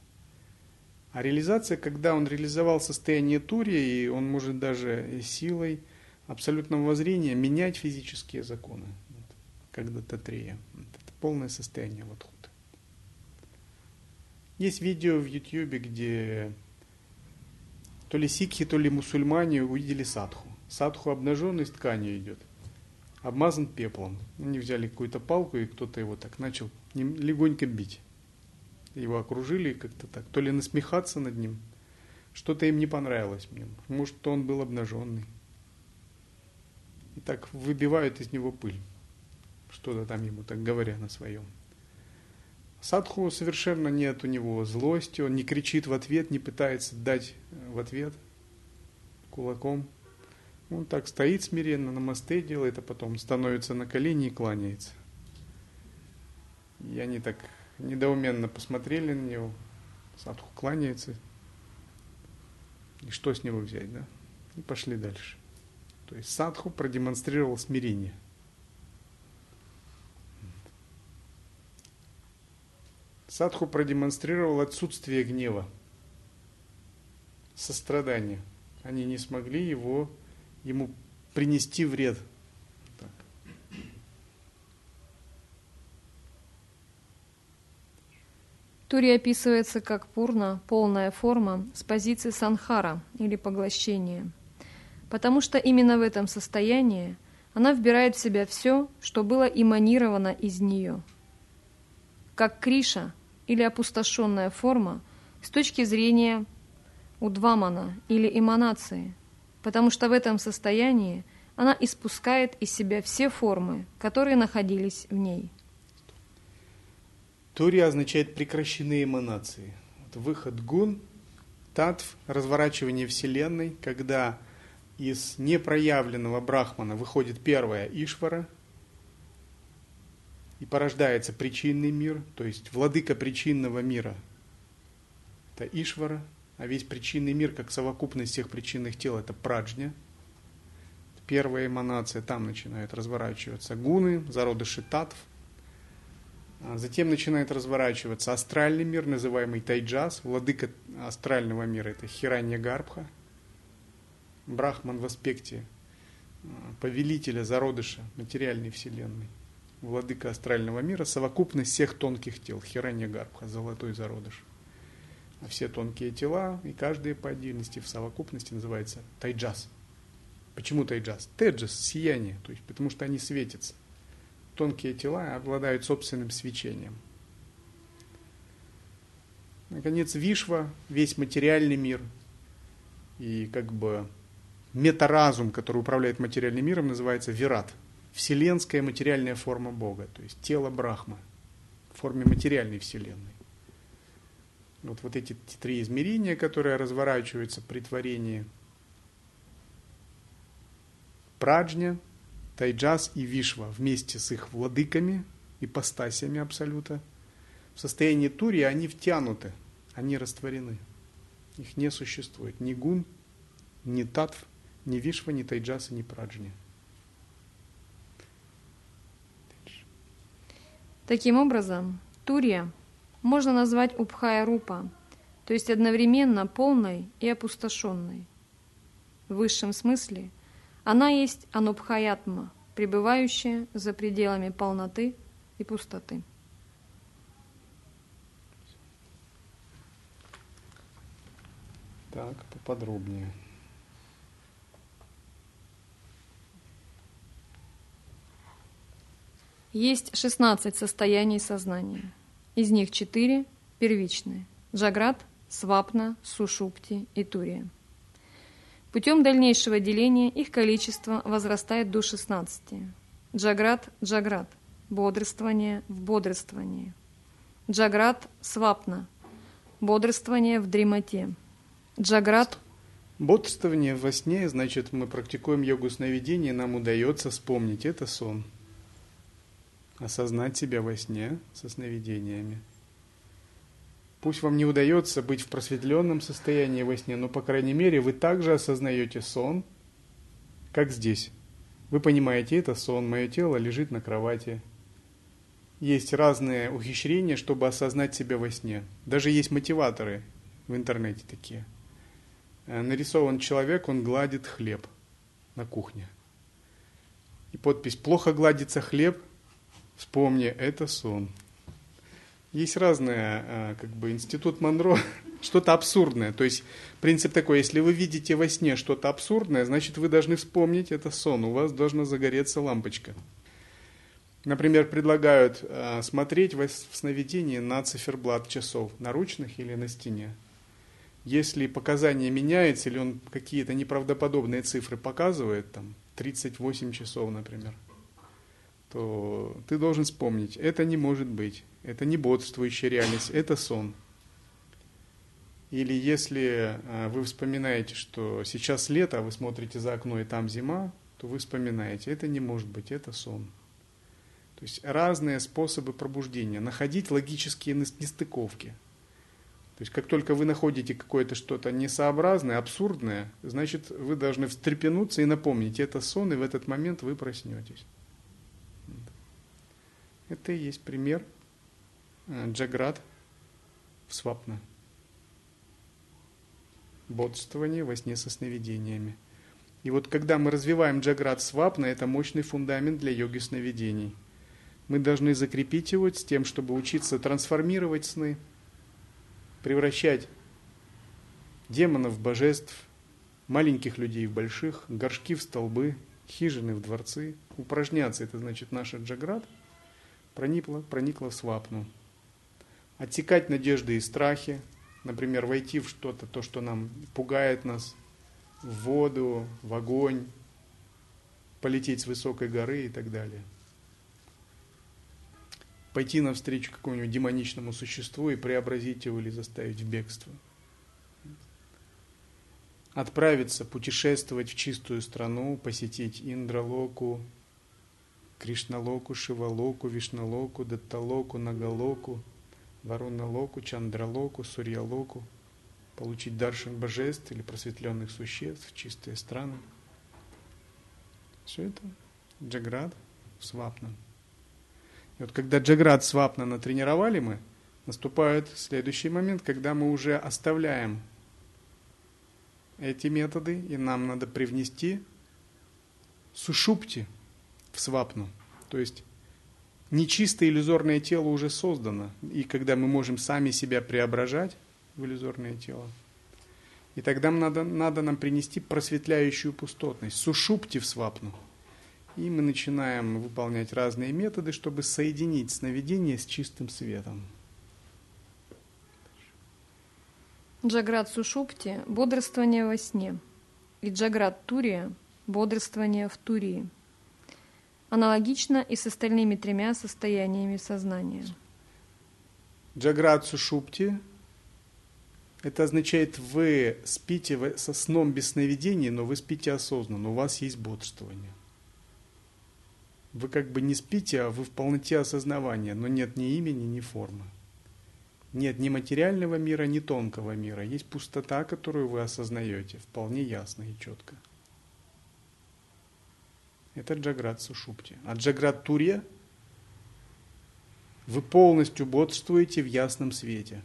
А реализация, когда он реализовал состояние Турия, и он может даже силой абсолютного воззрения менять физические законы, когда Татрея. Это полное состояние Вадхута. Есть видео в Ютьюбе, где то ли сикхи, то ли мусульмане увидели садху. Садху обнаженный с тканью идет, обмазан пеплом. Они взяли какую-то палку, и кто-то его так начал легонько бить. Его окружили как-то так, то ли насмехаться над ним. Что-то им не понравилось мне. Может, он был обнаженный. И так выбивают из него пыль. Что-то там ему так говоря на своем. Садху совершенно нет у него злости, он не кричит в ответ, не пытается дать э, в ответ кулаком. Он так стоит смиренно, на мосте делает, а потом становится на колени и кланяется. И они так недоуменно посмотрели на него. Садху кланяется. И что с него взять, да? И пошли дальше. То есть Садху продемонстрировал смирение. Садху продемонстрировал отсутствие гнева, сострадания. Они не смогли его, ему принести вред. Тури описывается как пурна, полная форма, с позиции санхара или поглощения. Потому что именно в этом состоянии она вбирает в себя все, что было эманировано из нее. Как Криша – или опустошенная форма с точки зрения удвамана или эманации, потому что в этом состоянии она испускает из себя все формы, которые находились в ней. Тури означает прекращенные эманации. Вот выход гун, татв, разворачивание Вселенной, когда из непроявленного брахмана выходит первая ишвара – и порождается причинный мир, то есть владыка причинного мира. Это Ишвара, а весь причинный мир, как совокупность всех причинных тел, это праджня. Первая эманация, там начинают разворачиваться гуны, зародыши татв. А затем начинает разворачиваться астральный мир, называемый Тайджас. Владыка астрального мира – это Хиранья Гарбха. Брахман в аспекте а, повелителя зародыша материальной вселенной. владыка астрального мира, совокупность всех тонких тел, Хиранья Гарбха, золотой зародыш. А все тонкие тела, и каждые по отдельности в совокупности называется тайджас. Почему тайджас? Теджас, сияние, то есть потому что они светятся. Тонкие тела обладают собственным свечением. Наконец, Вишва, весь материальный мир и как бы метаразум, который управляет материальным миром, называется Вират. Вселенская материальная форма Бога, то есть тело Брахмы в форме материальной Вселенной. Вот, вот эти три измерения, которые разворачиваются при творении Праджня, Тайджас и Вишва вместе с их владыками, ипостасями Абсолюта. В состоянии Тури они втянуты, они растворены. Их не существует ни гун, ни татв, ни Вишва, ни Тайджаса, ни Праджня. Таким образом, Турия можно назвать Убхая Рупа, то есть одновременно полной и опустошенной. В высшем смысле она есть Анубхаятма, пребывающая за пределами полноты и пустоты. Так, поподробнее. Есть 16 состояний сознания. Из них 4 первичные – Джаград, Свапна, Сушупти и Турия. Путем дальнейшего деления их количество возрастает до 16. Джаград – Джаград – бодрствование в бодрствовании. Джаград – Свапна – бодрствование в дремоте. Джаград Бодрствование во сне, значит, мы практикуем йогу сновидения, нам удается вспомнить, это сон осознать себя во сне со сновидениями. Пусть вам не удается быть в просветленном состоянии во сне, но, по крайней мере, вы также осознаете сон, как здесь. Вы понимаете, это сон, мое тело лежит на кровати. Есть разные ухищрения, чтобы осознать себя во сне. Даже есть мотиваторы в интернете такие. Э, нарисован человек, он гладит хлеб на кухне. И подпись «Плохо гладится хлеб, Вспомни, это сон. Есть разные, а, как бы, институт Монро, что-то абсурдное. То есть принцип такой, если вы видите во сне что-то абсурдное, значит вы должны вспомнить это сон, у вас должна загореться лампочка. Например, предлагают э, смотреть в сновидении на циферблат часов, наручных или на стене. Если показания меняются, или он какие-то неправдоподобные цифры показывает, там 38 часов, например, то ты должен вспомнить, это не может быть, это не бодрствующая реальность, это сон. Или если а, вы вспоминаете, что сейчас лето, а вы смотрите за окно и там зима, то вы вспоминаете, это не может быть, это сон. То есть разные способы пробуждения, находить логические нестыковки. То есть как только вы находите какое-то что-то несообразное, абсурдное, значит вы должны встрепенуться и напомнить, это сон, и в этот момент вы проснетесь. Это и есть пример э, Джаград в Свапна. Бодствование во сне со сновидениями. И вот когда мы развиваем Джаград Свапна, это мощный фундамент для йоги сновидений. Мы должны закрепить его с тем, чтобы учиться трансформировать сны, превращать демонов в божеств, маленьких людей в больших, горшки в столбы, хижины в дворцы. Упражняться, это значит наша джаград – проникла, проникла в свапну. Отсекать надежды и страхи, например, войти в что-то, то, что нам пугает нас, в воду, в огонь, полететь с высокой горы и так далее. Пойти навстречу какому-нибудь демоничному существу и преобразить его или заставить в бегство. Отправиться, путешествовать в чистую страну, посетить Индралоку, Кришналоку, Шивалоку, Вишналоку, Датталоку, Нагалоку, Варуналоку, Чандралоку, Сурьялоку, получить даршин божеств или просветленных существ, чистые страны. Все это Джаград Свапна. И вот когда Джаград Свапна натренировали мы, наступает следующий момент, когда мы уже оставляем эти методы, и нам надо привнести сушупти – в свапну. То есть нечистое иллюзорное тело уже создано, и когда мы можем сами себя преображать в иллюзорное тело, и тогда надо, надо нам принести просветляющую пустотность, сушупти в свапну. И мы начинаем выполнять разные методы, чтобы соединить сновидение с чистым светом. Джаград Сушупти – бодрствование во сне, и Джаград Турия – бодрствование в Турии. Аналогично и с остальными тремя состояниями сознания. Джаград Сушупти – это означает, вы спите со сном без сновидений, но вы спите осознанно, у вас есть бодрствование. Вы как бы не спите, а вы в полноте осознавания, но нет ни имени, ни формы. Нет ни материального мира, ни тонкого мира. Есть пустота, которую вы осознаете вполне ясно и четко. Это Джаград Сушупти. А Джаград Турья вы полностью бодрствуете в ясном свете.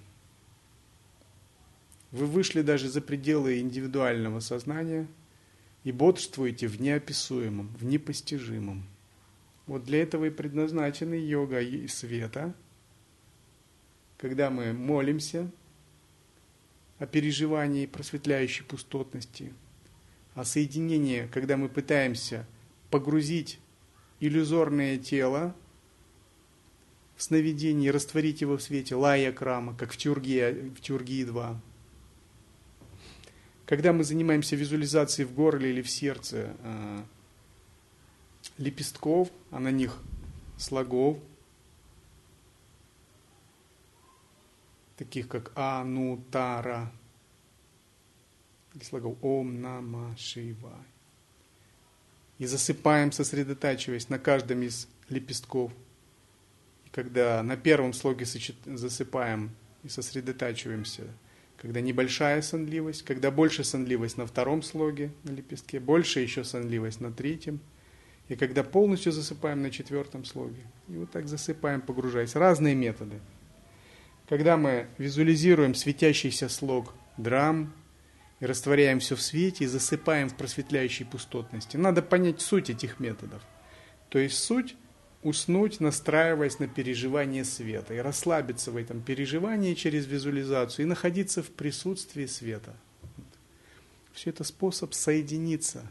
Вы вышли даже за пределы индивидуального сознания и бодрствуете в неописуемом, в непостижимом. Вот для этого и предназначены йога и света – когда мы молимся о переживании просветляющей пустотности, о соединении, когда мы пытаемся погрузить иллюзорное тело в сновидение, растворить его в свете лая крама, как в Тюргии, в Тюргии 2. Когда мы занимаемся визуализацией в горле или в сердце э, лепестков, а на них слогов, таких как Анутара, или слогов Ом Нама Шивай. И засыпаем, сосредотачиваясь на каждом из лепестков. И когда на первом слоге засыпаем и сосредотачиваемся, когда небольшая сонливость, когда больше сонливость на втором слоге на лепестке, больше еще сонливость на третьем, и когда полностью засыпаем на четвертом слоге. И вот так засыпаем, погружаясь. Разные методы – когда мы визуализируем светящийся слог драм и все в свете и засыпаем в просветляющей пустотности, надо понять суть этих методов. То есть суть уснуть, настраиваясь на переживание света и расслабиться в этом переживании через визуализацию и находиться в присутствии света. Все это способ соединиться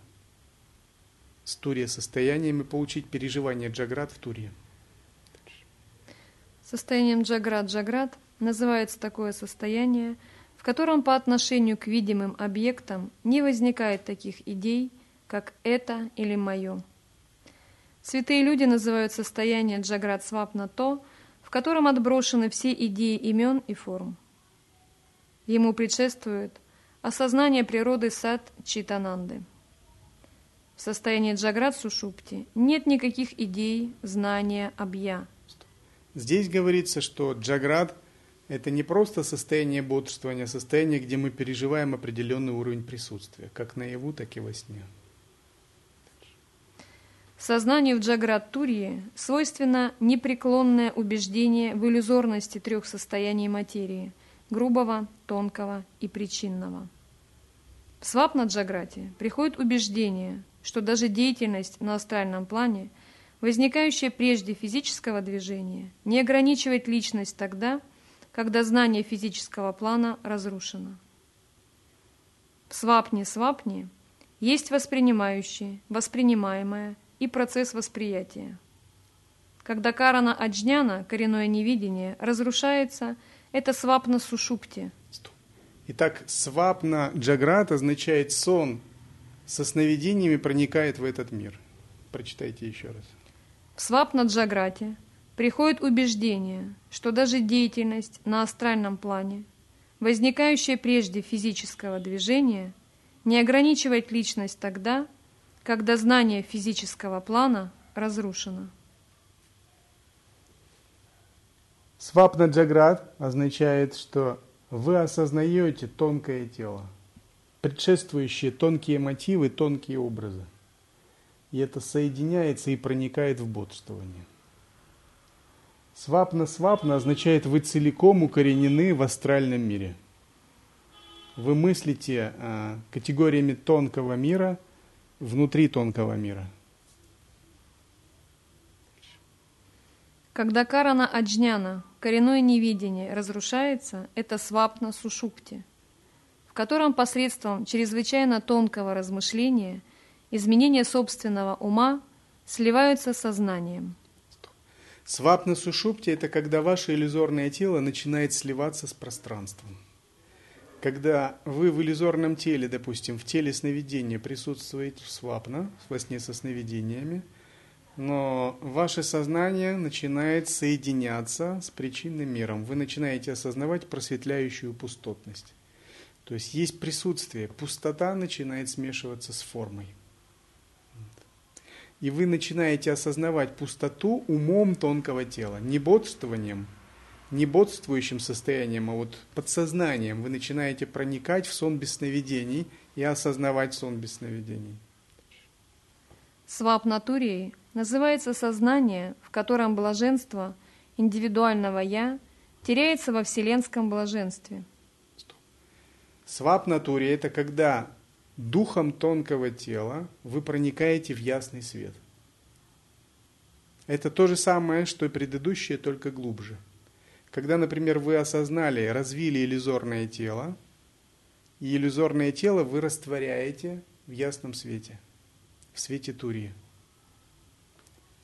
с Турия состоянием и получить переживание Джаград в Туре. Состоянием Джаград-Джаград называется такое состояние, в котором по отношению к видимым объектам не возникает таких идей, как «это» или «моё». Святые люди называют состояние Джаград Свапна то, в котором отброшены все идеи имен и форм. Ему предшествует осознание природы сад Читананды. В состоянии Джаград Сушупти нет никаких идей, знания, объя. Здесь говорится, что Джаград – это не просто состояние бодрствования, а состояние, где мы переживаем определенный уровень присутствия, как наяву, так и во сне. Сознанию в Джаграт-Турии свойственно непреклонное убеждение в иллюзорности трех состояний материи – грубого, тонкого и причинного. В Свапна-Джаграте приходит убеждение, что даже деятельность на астральном плане, возникающая прежде физического движения, не ограничивает личность тогда, когда знание физического плана разрушено. В свапне-свапне есть воспринимающее, воспринимаемое и процесс восприятия. Когда карана аджняна, коренное невидение, разрушается, это свапна сушупти. Итак, свапна джаграт означает сон со сновидениями проникает в этот мир. Прочитайте еще раз. В свапна джаграте приходит убеждение, что даже деятельность на астральном плане, возникающая прежде физического движения, не ограничивает личность тогда, когда знание физического плана разрушено. Свапна Джаград означает, что вы осознаете тонкое тело, предшествующие тонкие мотивы, тонкие образы. И это соединяется и проникает в бодствование. Свапна-свапна означает вы целиком укоренены в астральном мире. Вы мыслите а, категориями тонкого мира внутри тонкого мира. Когда карана аджняна, коренное невидение, разрушается, это свапна сушупти, в котором посредством чрезвычайно тонкого размышления изменения собственного ума сливаются с сознанием. Свапна сушупти – это когда ваше иллюзорное тело начинает сливаться с пространством. Когда вы в иллюзорном теле, допустим, в теле сновидения присутствуете в свапна, во сне со сновидениями – но ваше сознание начинает соединяться с причинным миром. Вы начинаете осознавать просветляющую пустотность. То есть есть присутствие, пустота начинает смешиваться с формой. И вы начинаете осознавать пустоту умом тонкого тела, не бодствованием, не бодствующим состоянием, а вот подсознанием. Вы начинаете проникать в сон без сновидений и осознавать сон без сновидений. Свап-натурией называется сознание, в котором блаженство индивидуального «я» теряется во вселенском блаженстве. Свап-натуре – это когда духом тонкого тела вы проникаете в ясный свет. Это то же самое, что и предыдущее, только глубже. Когда, например, вы осознали, развили иллюзорное тело, и иллюзорное тело вы растворяете в ясном свете – в свете Турии.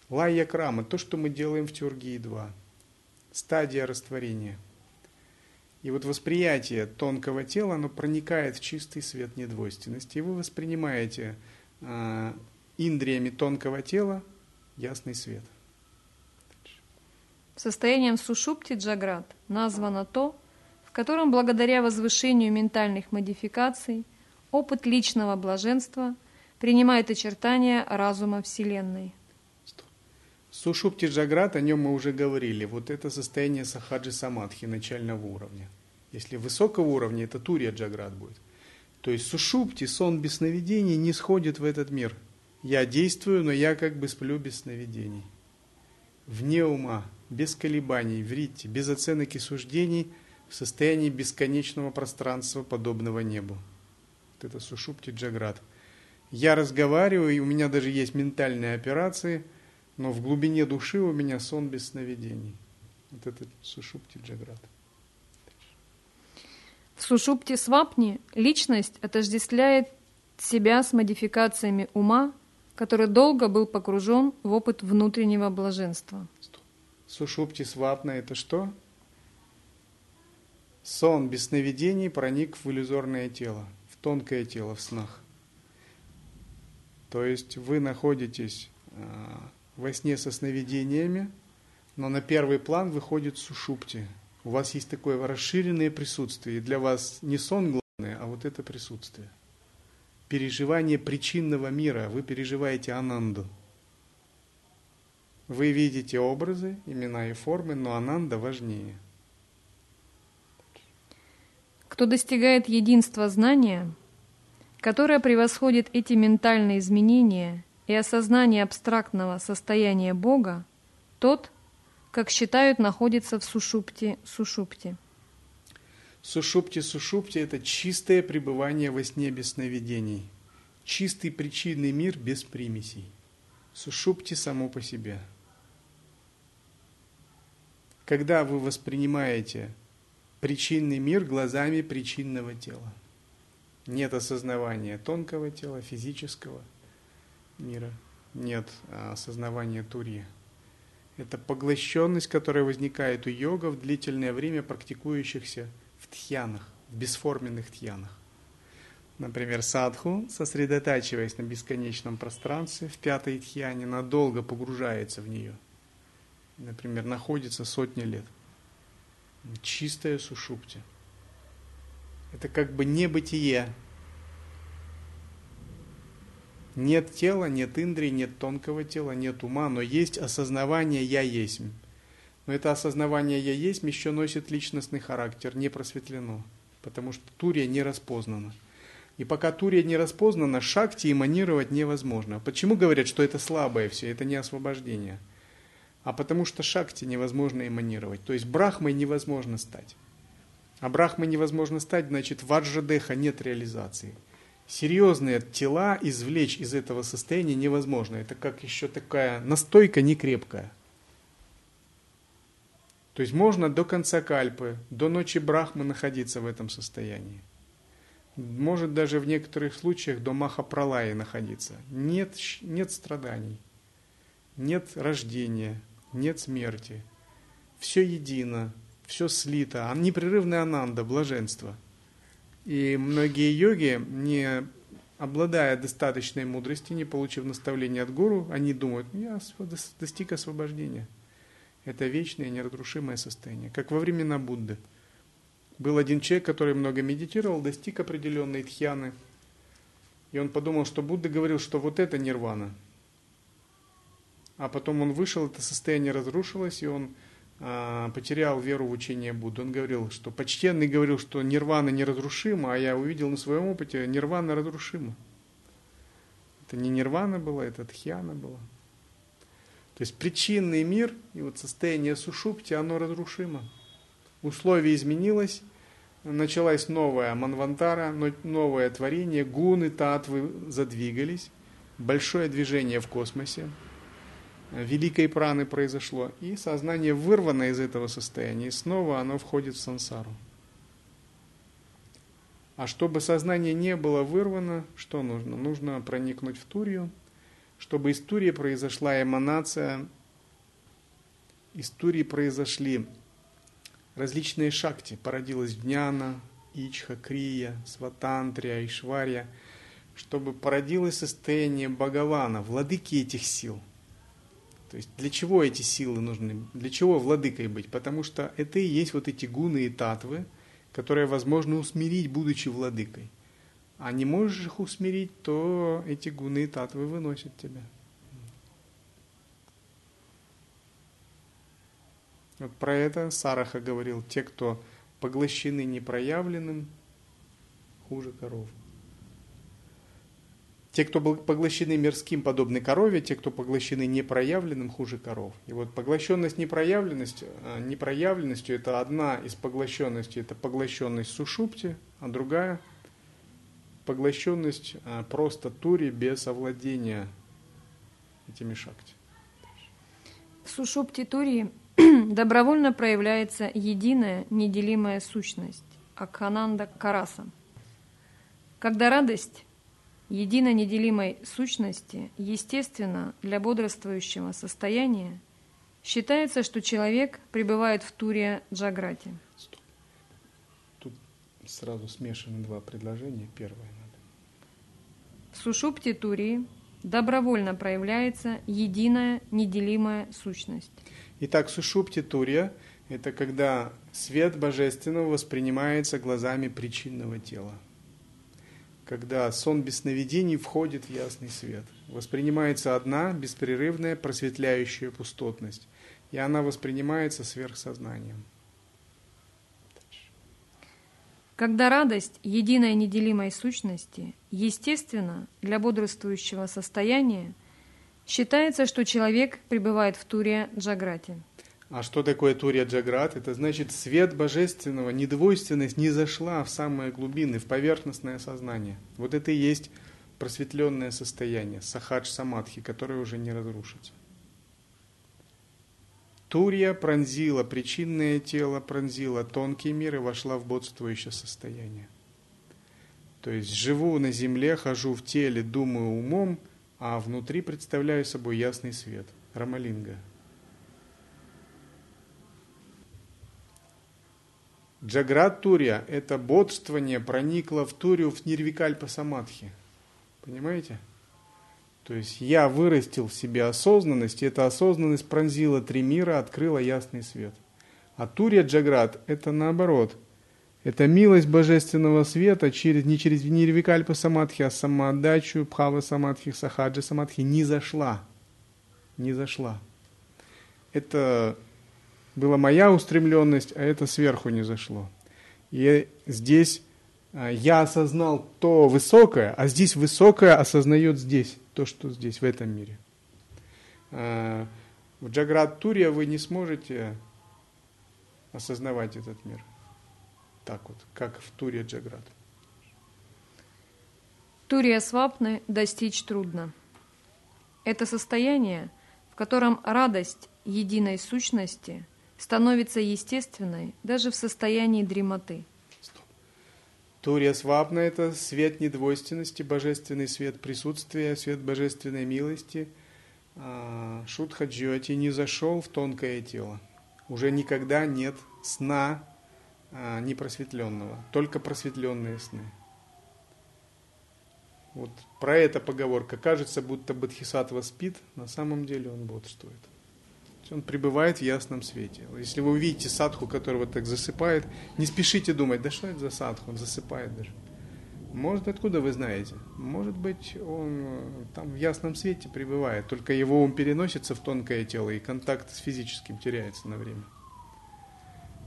Лайя крама, то, что мы делаем в Тюргии 2. Стадия растворения. И вот восприятие тонкого тела, оно проникает в чистый свет недвойственности. И вы воспринимаете э, индриями тонкого тела ясный свет. Состоянием сушупти джаград названо то, в котором благодаря возвышению ментальных модификаций опыт личного блаженства принимает очертания разума Вселенной. Сушупти Джаграт, о нем мы уже говорили. Вот это состояние сахаджи самадхи начального уровня. Если высокого уровня, это Турия Джаграт будет. То есть сушупти, сон без сновидений, не сходит в этот мир. Я действую, но я как бы сплю без сновидений. Вне ума, без колебаний, в ритте, без оценок и суждений, в состоянии бесконечного пространства, подобного небу. Вот это сушупти Джаграт – я разговариваю, и у меня даже есть ментальные операции, но в глубине души у меня сон без сновидений. Вот это Сушупти Джаград. В Сушупти Свапни личность отождествляет себя с модификациями ума, который долго был погружен в опыт внутреннего блаженства. Сушупти Свапна – это что? Сон без сновидений проник в иллюзорное тело, в тонкое тело в снах. То есть вы находитесь э, во сне со сновидениями, но на первый план выходит сушупти. У вас есть такое расширенное присутствие, и для вас не сон главное, а вот это присутствие. Переживание причинного мира, вы переживаете ананду. Вы видите образы, имена и формы, но ананда важнее. Кто достигает единства знания – которая превосходит эти ментальные изменения и осознание абстрактного состояния Бога, тот, как считают, находится в сушупте сушупте. Сушупте сушупте – это чистое пребывание во сне без сновидений, чистый причинный мир без примесей. Сушупте само по себе. Когда вы воспринимаете причинный мир глазами причинного тела – нет осознавания тонкого тела, физического мира, нет осознавания турья. Это поглощенность, которая возникает у йогов длительное время практикующихся в тхьянах, в бесформенных тхьянах. Например, садху, сосредотачиваясь на бесконечном пространстве, в пятой тхьяне надолго погружается в нее. Например, находится сотни лет. Чистая сушупти – это как бы небытие. Нет тела, нет индрии, нет тонкого тела, нет ума, но есть осознавание «я есть». Но это осознавание «я есть» еще носит личностный характер, не просветлено, потому что Турия не распознана. И пока Турия не распознана, шакти эманировать невозможно. Почему говорят, что это слабое все, это не освобождение? А потому что шакти невозможно эманировать, то есть брахмой невозможно стать. А брахмой невозможно стать, значит, в аджадеха нет реализации. Серьезные тела извлечь из этого состояния невозможно. Это как еще такая настойка не крепкая. То есть можно до конца кальпы, до ночи Брахмы находиться в этом состоянии. Может даже в некоторых случаях до Махапралаи находиться. Нет, нет страданий, нет рождения, нет смерти. Все едино, все слито, а непрерывная ананда, блаженство. И многие йоги, не обладая достаточной мудрости, не получив наставления от гуру, они думают, я достиг освобождения. Это вечное, неразрушимое состояние, как во времена Будды. Был один человек, который много медитировал, достиг определенной тхьяны, и он подумал, что Будда говорил, что вот это нирвана. А потом он вышел, это состояние разрушилось, и он потерял веру в учение Будды. Он говорил, что почтенный говорил, что нирвана неразрушима, а я увидел на своем опыте, нирвана разрушима. Это не нирвана была, это тхьяна была. То есть причинный мир и вот состояние сушупти, оно разрушимо. Условие изменилось, началась новая манвантара, новое творение, гуны, татвы задвигались, большое движение в космосе, великой праны произошло, и сознание вырвано из этого состояния, и снова оно входит в сансару. А чтобы сознание не было вырвано, что нужно? Нужно проникнуть в Турию, чтобы из Турии произошла эманация, из Турии произошли различные шакти, породилась Дняна, Ичха, Крия, Сватантрия, Ишвария, чтобы породилось состояние Бхагавана, владыки этих сил. То есть для чего эти силы нужны? Для чего владыкой быть? Потому что это и есть вот эти гуны и татвы, которые возможно усмирить, будучи владыкой а не можешь их усмирить, то эти гуны и татвы выносят тебя. Вот про это Сараха говорил, те, кто поглощены непроявленным, хуже коров. Те, кто поглощены мирским, подобны корове, те, кто поглощены непроявленным, хуже коров. И вот поглощенность непроявленностью, а, непроявленностью это одна из поглощенностей, это поглощенность сушупти, а другая – поглощенность а, просто тури без овладения этими шакти. В сушупте тури добровольно проявляется единая неделимая сущность Акхананда Караса. Когда радость единой неделимой сущности естественно для бодрствующего состояния, считается, что человек пребывает в туре Джаграти сразу смешаны два предложения. Первое надо. В Сушупте Турии добровольно проявляется единая неделимая сущность. Итак, Сушупти Турия – это когда свет божественного воспринимается глазами причинного тела. Когда сон без сновидений входит в ясный свет. Воспринимается одна беспрерывная просветляющая пустотность, и она воспринимается сверхсознанием. Когда радость единой неделимой сущности, естественно, для бодрствующего состояния, считается, что человек пребывает в Туре Джаграте. А что такое Турия Джаграт? Это значит, свет божественного, недвойственность не зашла в самые глубины, в поверхностное сознание. Вот это и есть просветленное состояние, сахадж самадхи, которое уже не разрушится. Турья пронзила причинное тело, пронзила тонкий мир и вошла в бодствующее состояние. То есть живу на земле, хожу в теле, думаю умом, а внутри представляю собой ясный свет. Рамалинга. Джаграт Турья – это бодствование проникло в Турию в Нирвикальпа Самадхи. Понимаете? То есть я вырастил в себе осознанность, и эта осознанность пронзила три мира, открыла ясный свет. А Турья Джаград – это наоборот. Это милость божественного света через, не через Нирвикальпа Самадхи, а самоотдачу, Пхава Самадхи, Сахаджа Самадхи не зашла. Не зашла. Это была моя устремленность, а это сверху не зашло. И здесь а, я осознал то высокое, а здесь высокое осознает здесь то, что здесь, в этом мире. А, в Джаград Турия вы не сможете осознавать этот мир так вот, как в Туре Джаград. Турия Свапны достичь трудно. Это состояние, в котором радость единой сущности становится естественной даже в состоянии дремоты. Турия Свапна – это свет недвойственности, божественный свет присутствия, свет божественной милости. А, Шутха Джиоти не зашел в тонкое тело. Уже никогда нет сна а, непросветленного, только просветленные сны. Вот про это поговорка. Кажется, будто Бодхисаттва спит, на самом деле он бодрствует. Он пребывает в ясном свете. Если вы увидите садху, которого так засыпает, не спешите думать, да что это за садху, он засыпает даже. Может, откуда вы знаете? Может быть, он э, там в ясном свете пребывает, только его ум переносится в тонкое тело, и контакт с физическим теряется на время.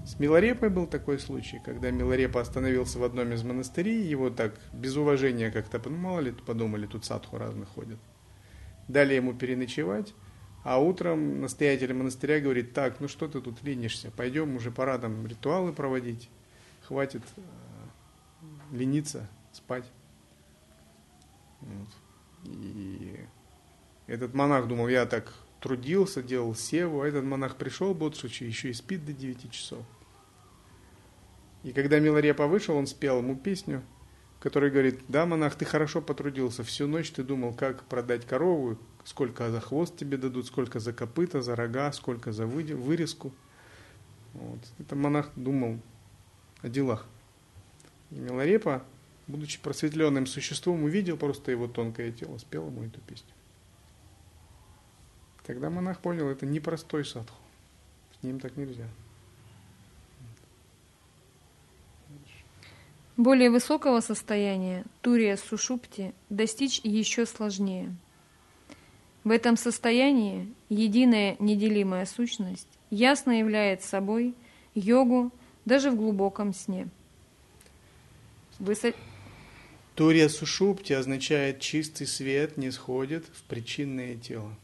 С Милорепой был такой случай, когда Милорепа остановился в одном из монастырей, его так без уважения как-то, ну мало ли, подумали, тут садху разных ходят. Дали ему переночевать, а утром настоятель монастыря говорит, так, ну что ты тут ленишься, пойдем уже пора там ритуалы проводить, хватит э, лениться, спать. Вот. И этот монах думал, я так трудился, делал севу, а этот монах пришел, Бодшучи, еще и спит до 9 часов. И когда Миларепа вышел, он спел ему песню, который говорит, да, монах, ты хорошо потрудился, всю ночь ты думал, как продать корову, сколько за хвост тебе дадут, сколько за копыта, за рога, сколько за вырезку. Вот. Это монах думал о делах. И Миларепа, будучи просветленным существом, увидел просто его тонкое тело, спел ему эту песню. Тогда монах понял, это непростой садху. С ним так нельзя. Более высокого состояния, Турия Сушупти, достичь еще сложнее. В этом состоянии единая неделимая сущность ясно является собой йогу даже в глубоком сне. Высо... Турия Сушупти означает чистый свет не сходит в причинное тело.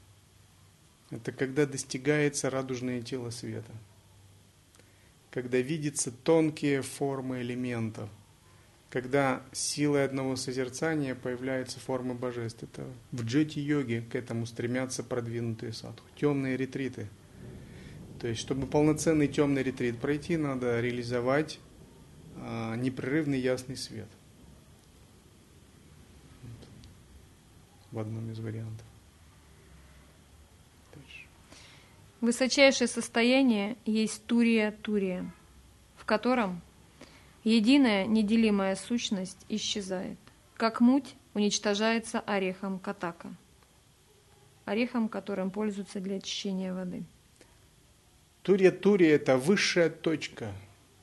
Это когда достигается радужное тело света. Когда видятся тонкие формы элементов – когда силой одного созерцания появляются формы божеств. Это в джети-йоге к этому стремятся продвинутые садху. Темные ретриты. То есть, чтобы полноценный темный ретрит пройти, надо реализовать а, непрерывный ясный свет. В одном из вариантов. Дальше. Высочайшее состояние есть турия-турия, в котором Единая неделимая сущность исчезает, как муть уничтожается орехом катака, орехом, которым пользуются для очищения воды. Турия-турия – это высшая точка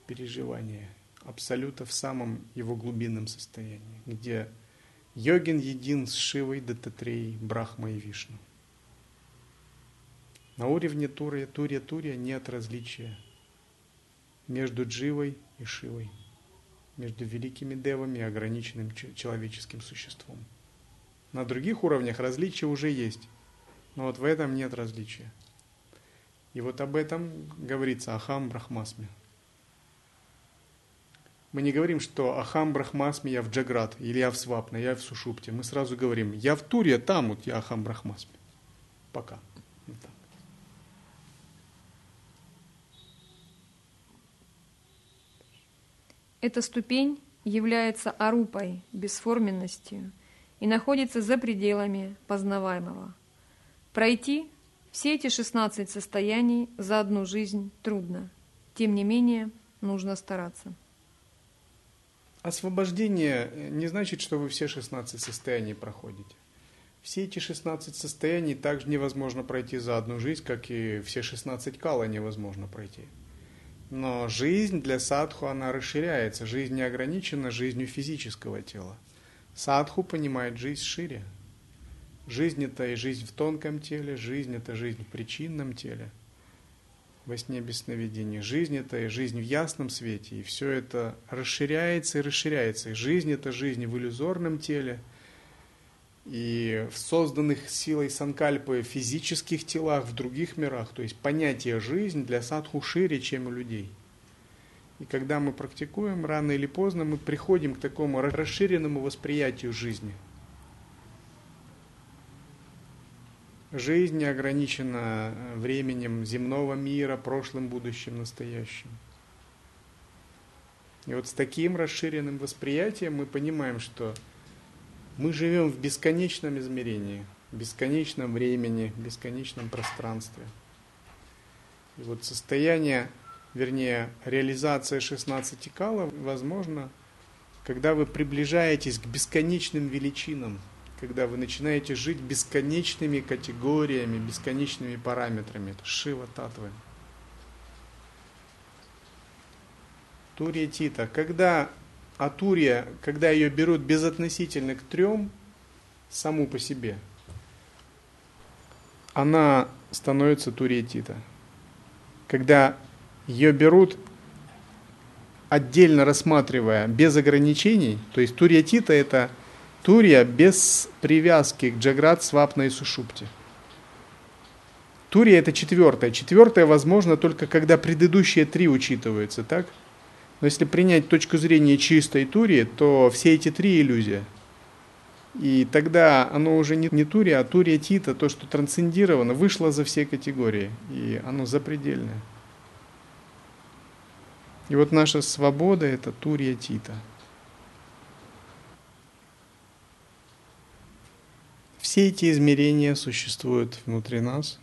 переживания Абсолюта в самом его глубинном состоянии, где йогин един с Шивой, Дататреей, Брахмой и Вишну. На уровне турия, турия, турия нет различия между Дживой и Шивой между великими девами и ограниченным человеческим существом. На других уровнях различия уже есть, но вот в этом нет различия. И вот об этом говорится Ахам Брахмасме. Мы не говорим, что Ахам Брахмасме я в Джаград, или я в Свапна, я в Сушупте. Мы сразу говорим, я в Туре, там вот я Ахам Брахмасме. Пока. Вот так. Эта ступень является арупой, бесформенностью, и находится за пределами познаваемого. Пройти все эти 16 состояний за одну жизнь трудно. Тем не менее, нужно стараться. Освобождение не значит, что вы все 16 состояний проходите. Все эти 16 состояний также невозможно пройти за одну жизнь, как и все 16 кала невозможно пройти. Но жизнь для садху, она расширяется. Жизнь не ограничена жизнью физического тела. Садху понимает жизнь шире. Жизнь это и жизнь в тонком теле, жизнь это жизнь в причинном теле, во сне без сновидений. Жизнь это и жизнь в ясном свете, и все это расширяется и расширяется. И жизнь это жизнь в иллюзорном теле – и в созданных силой санкальпы физических телах в других мирах, то есть понятие жизнь для садху шире, чем у людей. И когда мы практикуем, рано или поздно мы приходим к такому расширенному восприятию жизни. Жизнь не ограничена э, временем земного мира, прошлым, будущим, настоящим. И вот с таким расширенным восприятием мы понимаем, что мы живем в бесконечном измерении, бесконечном времени, бесконечном пространстве. И вот состояние, вернее, реализация 16 калов возможно, когда вы приближаетесь к бесконечным величинам – когда вы начинаете жить бесконечными категориями, бесконечными параметрами. Это Шива Татвы. Турия Тита. Когда Атурия, когда ее берут безотносительно к трем, саму по себе, она становится Турия Тита. Когда ее берут отдельно рассматривая, без ограничений, то есть Турия Тита это Турия без привязки к Джаград, Свапна и Сушупте. Турия это четвертое. Четвертое возможно только когда предыдущие три учитываются, так? Но если принять точку зрения чистой Турии, то все эти три иллюзия. И тогда оно уже не, не Турия, а Турия Тита, то, что трансцендировано, вышло за все категории. И оно запредельное. И вот наша свобода – это Турия Тита – Все эти измерения существуют внутри нас.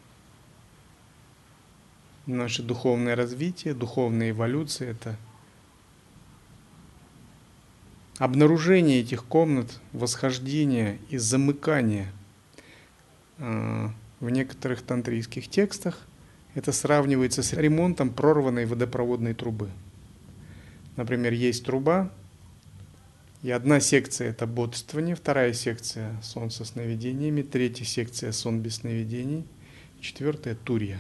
Наше духовное развитие, духовная эволюция – это обнаружение этих комнат, восхождение и замыкание. А, в некоторых тантрийских текстах это сравнивается с ремонтом прорванной водопроводной трубы. Например, есть труба, и одна секция – это бодрствование, вторая секция – сон со сновидениями, третья секция – сон без сновидений, четвертая – турья.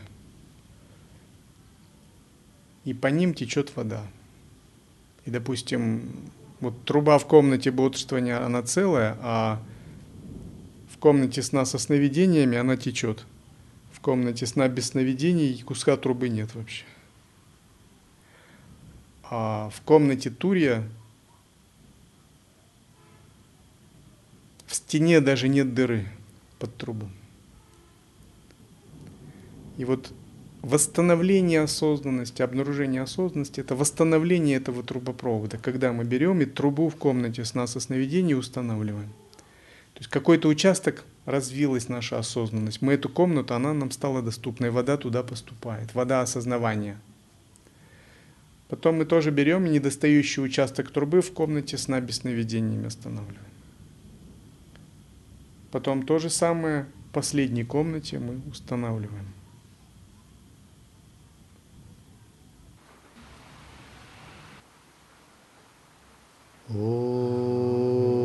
И по ним течет вода. И, допустим, вот труба в комнате бодрствования, она целая, а в комнате сна со сновидениями она течет. В комнате сна без сновидений куска трубы нет вообще. А в комнате Турья В стене даже нет дыры под трубу. И вот восстановление осознанности, обнаружение осознанности – это восстановление этого трубопровода, когда мы берем и трубу в комнате с нас сновидений устанавливаем. То есть какой-то участок развилась наша осознанность. Мы эту комнату, она нам стала доступной, вода туда поступает, вода осознавания. Потом мы тоже берем недостающий участок трубы в комнате сна без сновидениями останавливаем. Потом то же самое в последней комнате мы устанавливаем. Oh.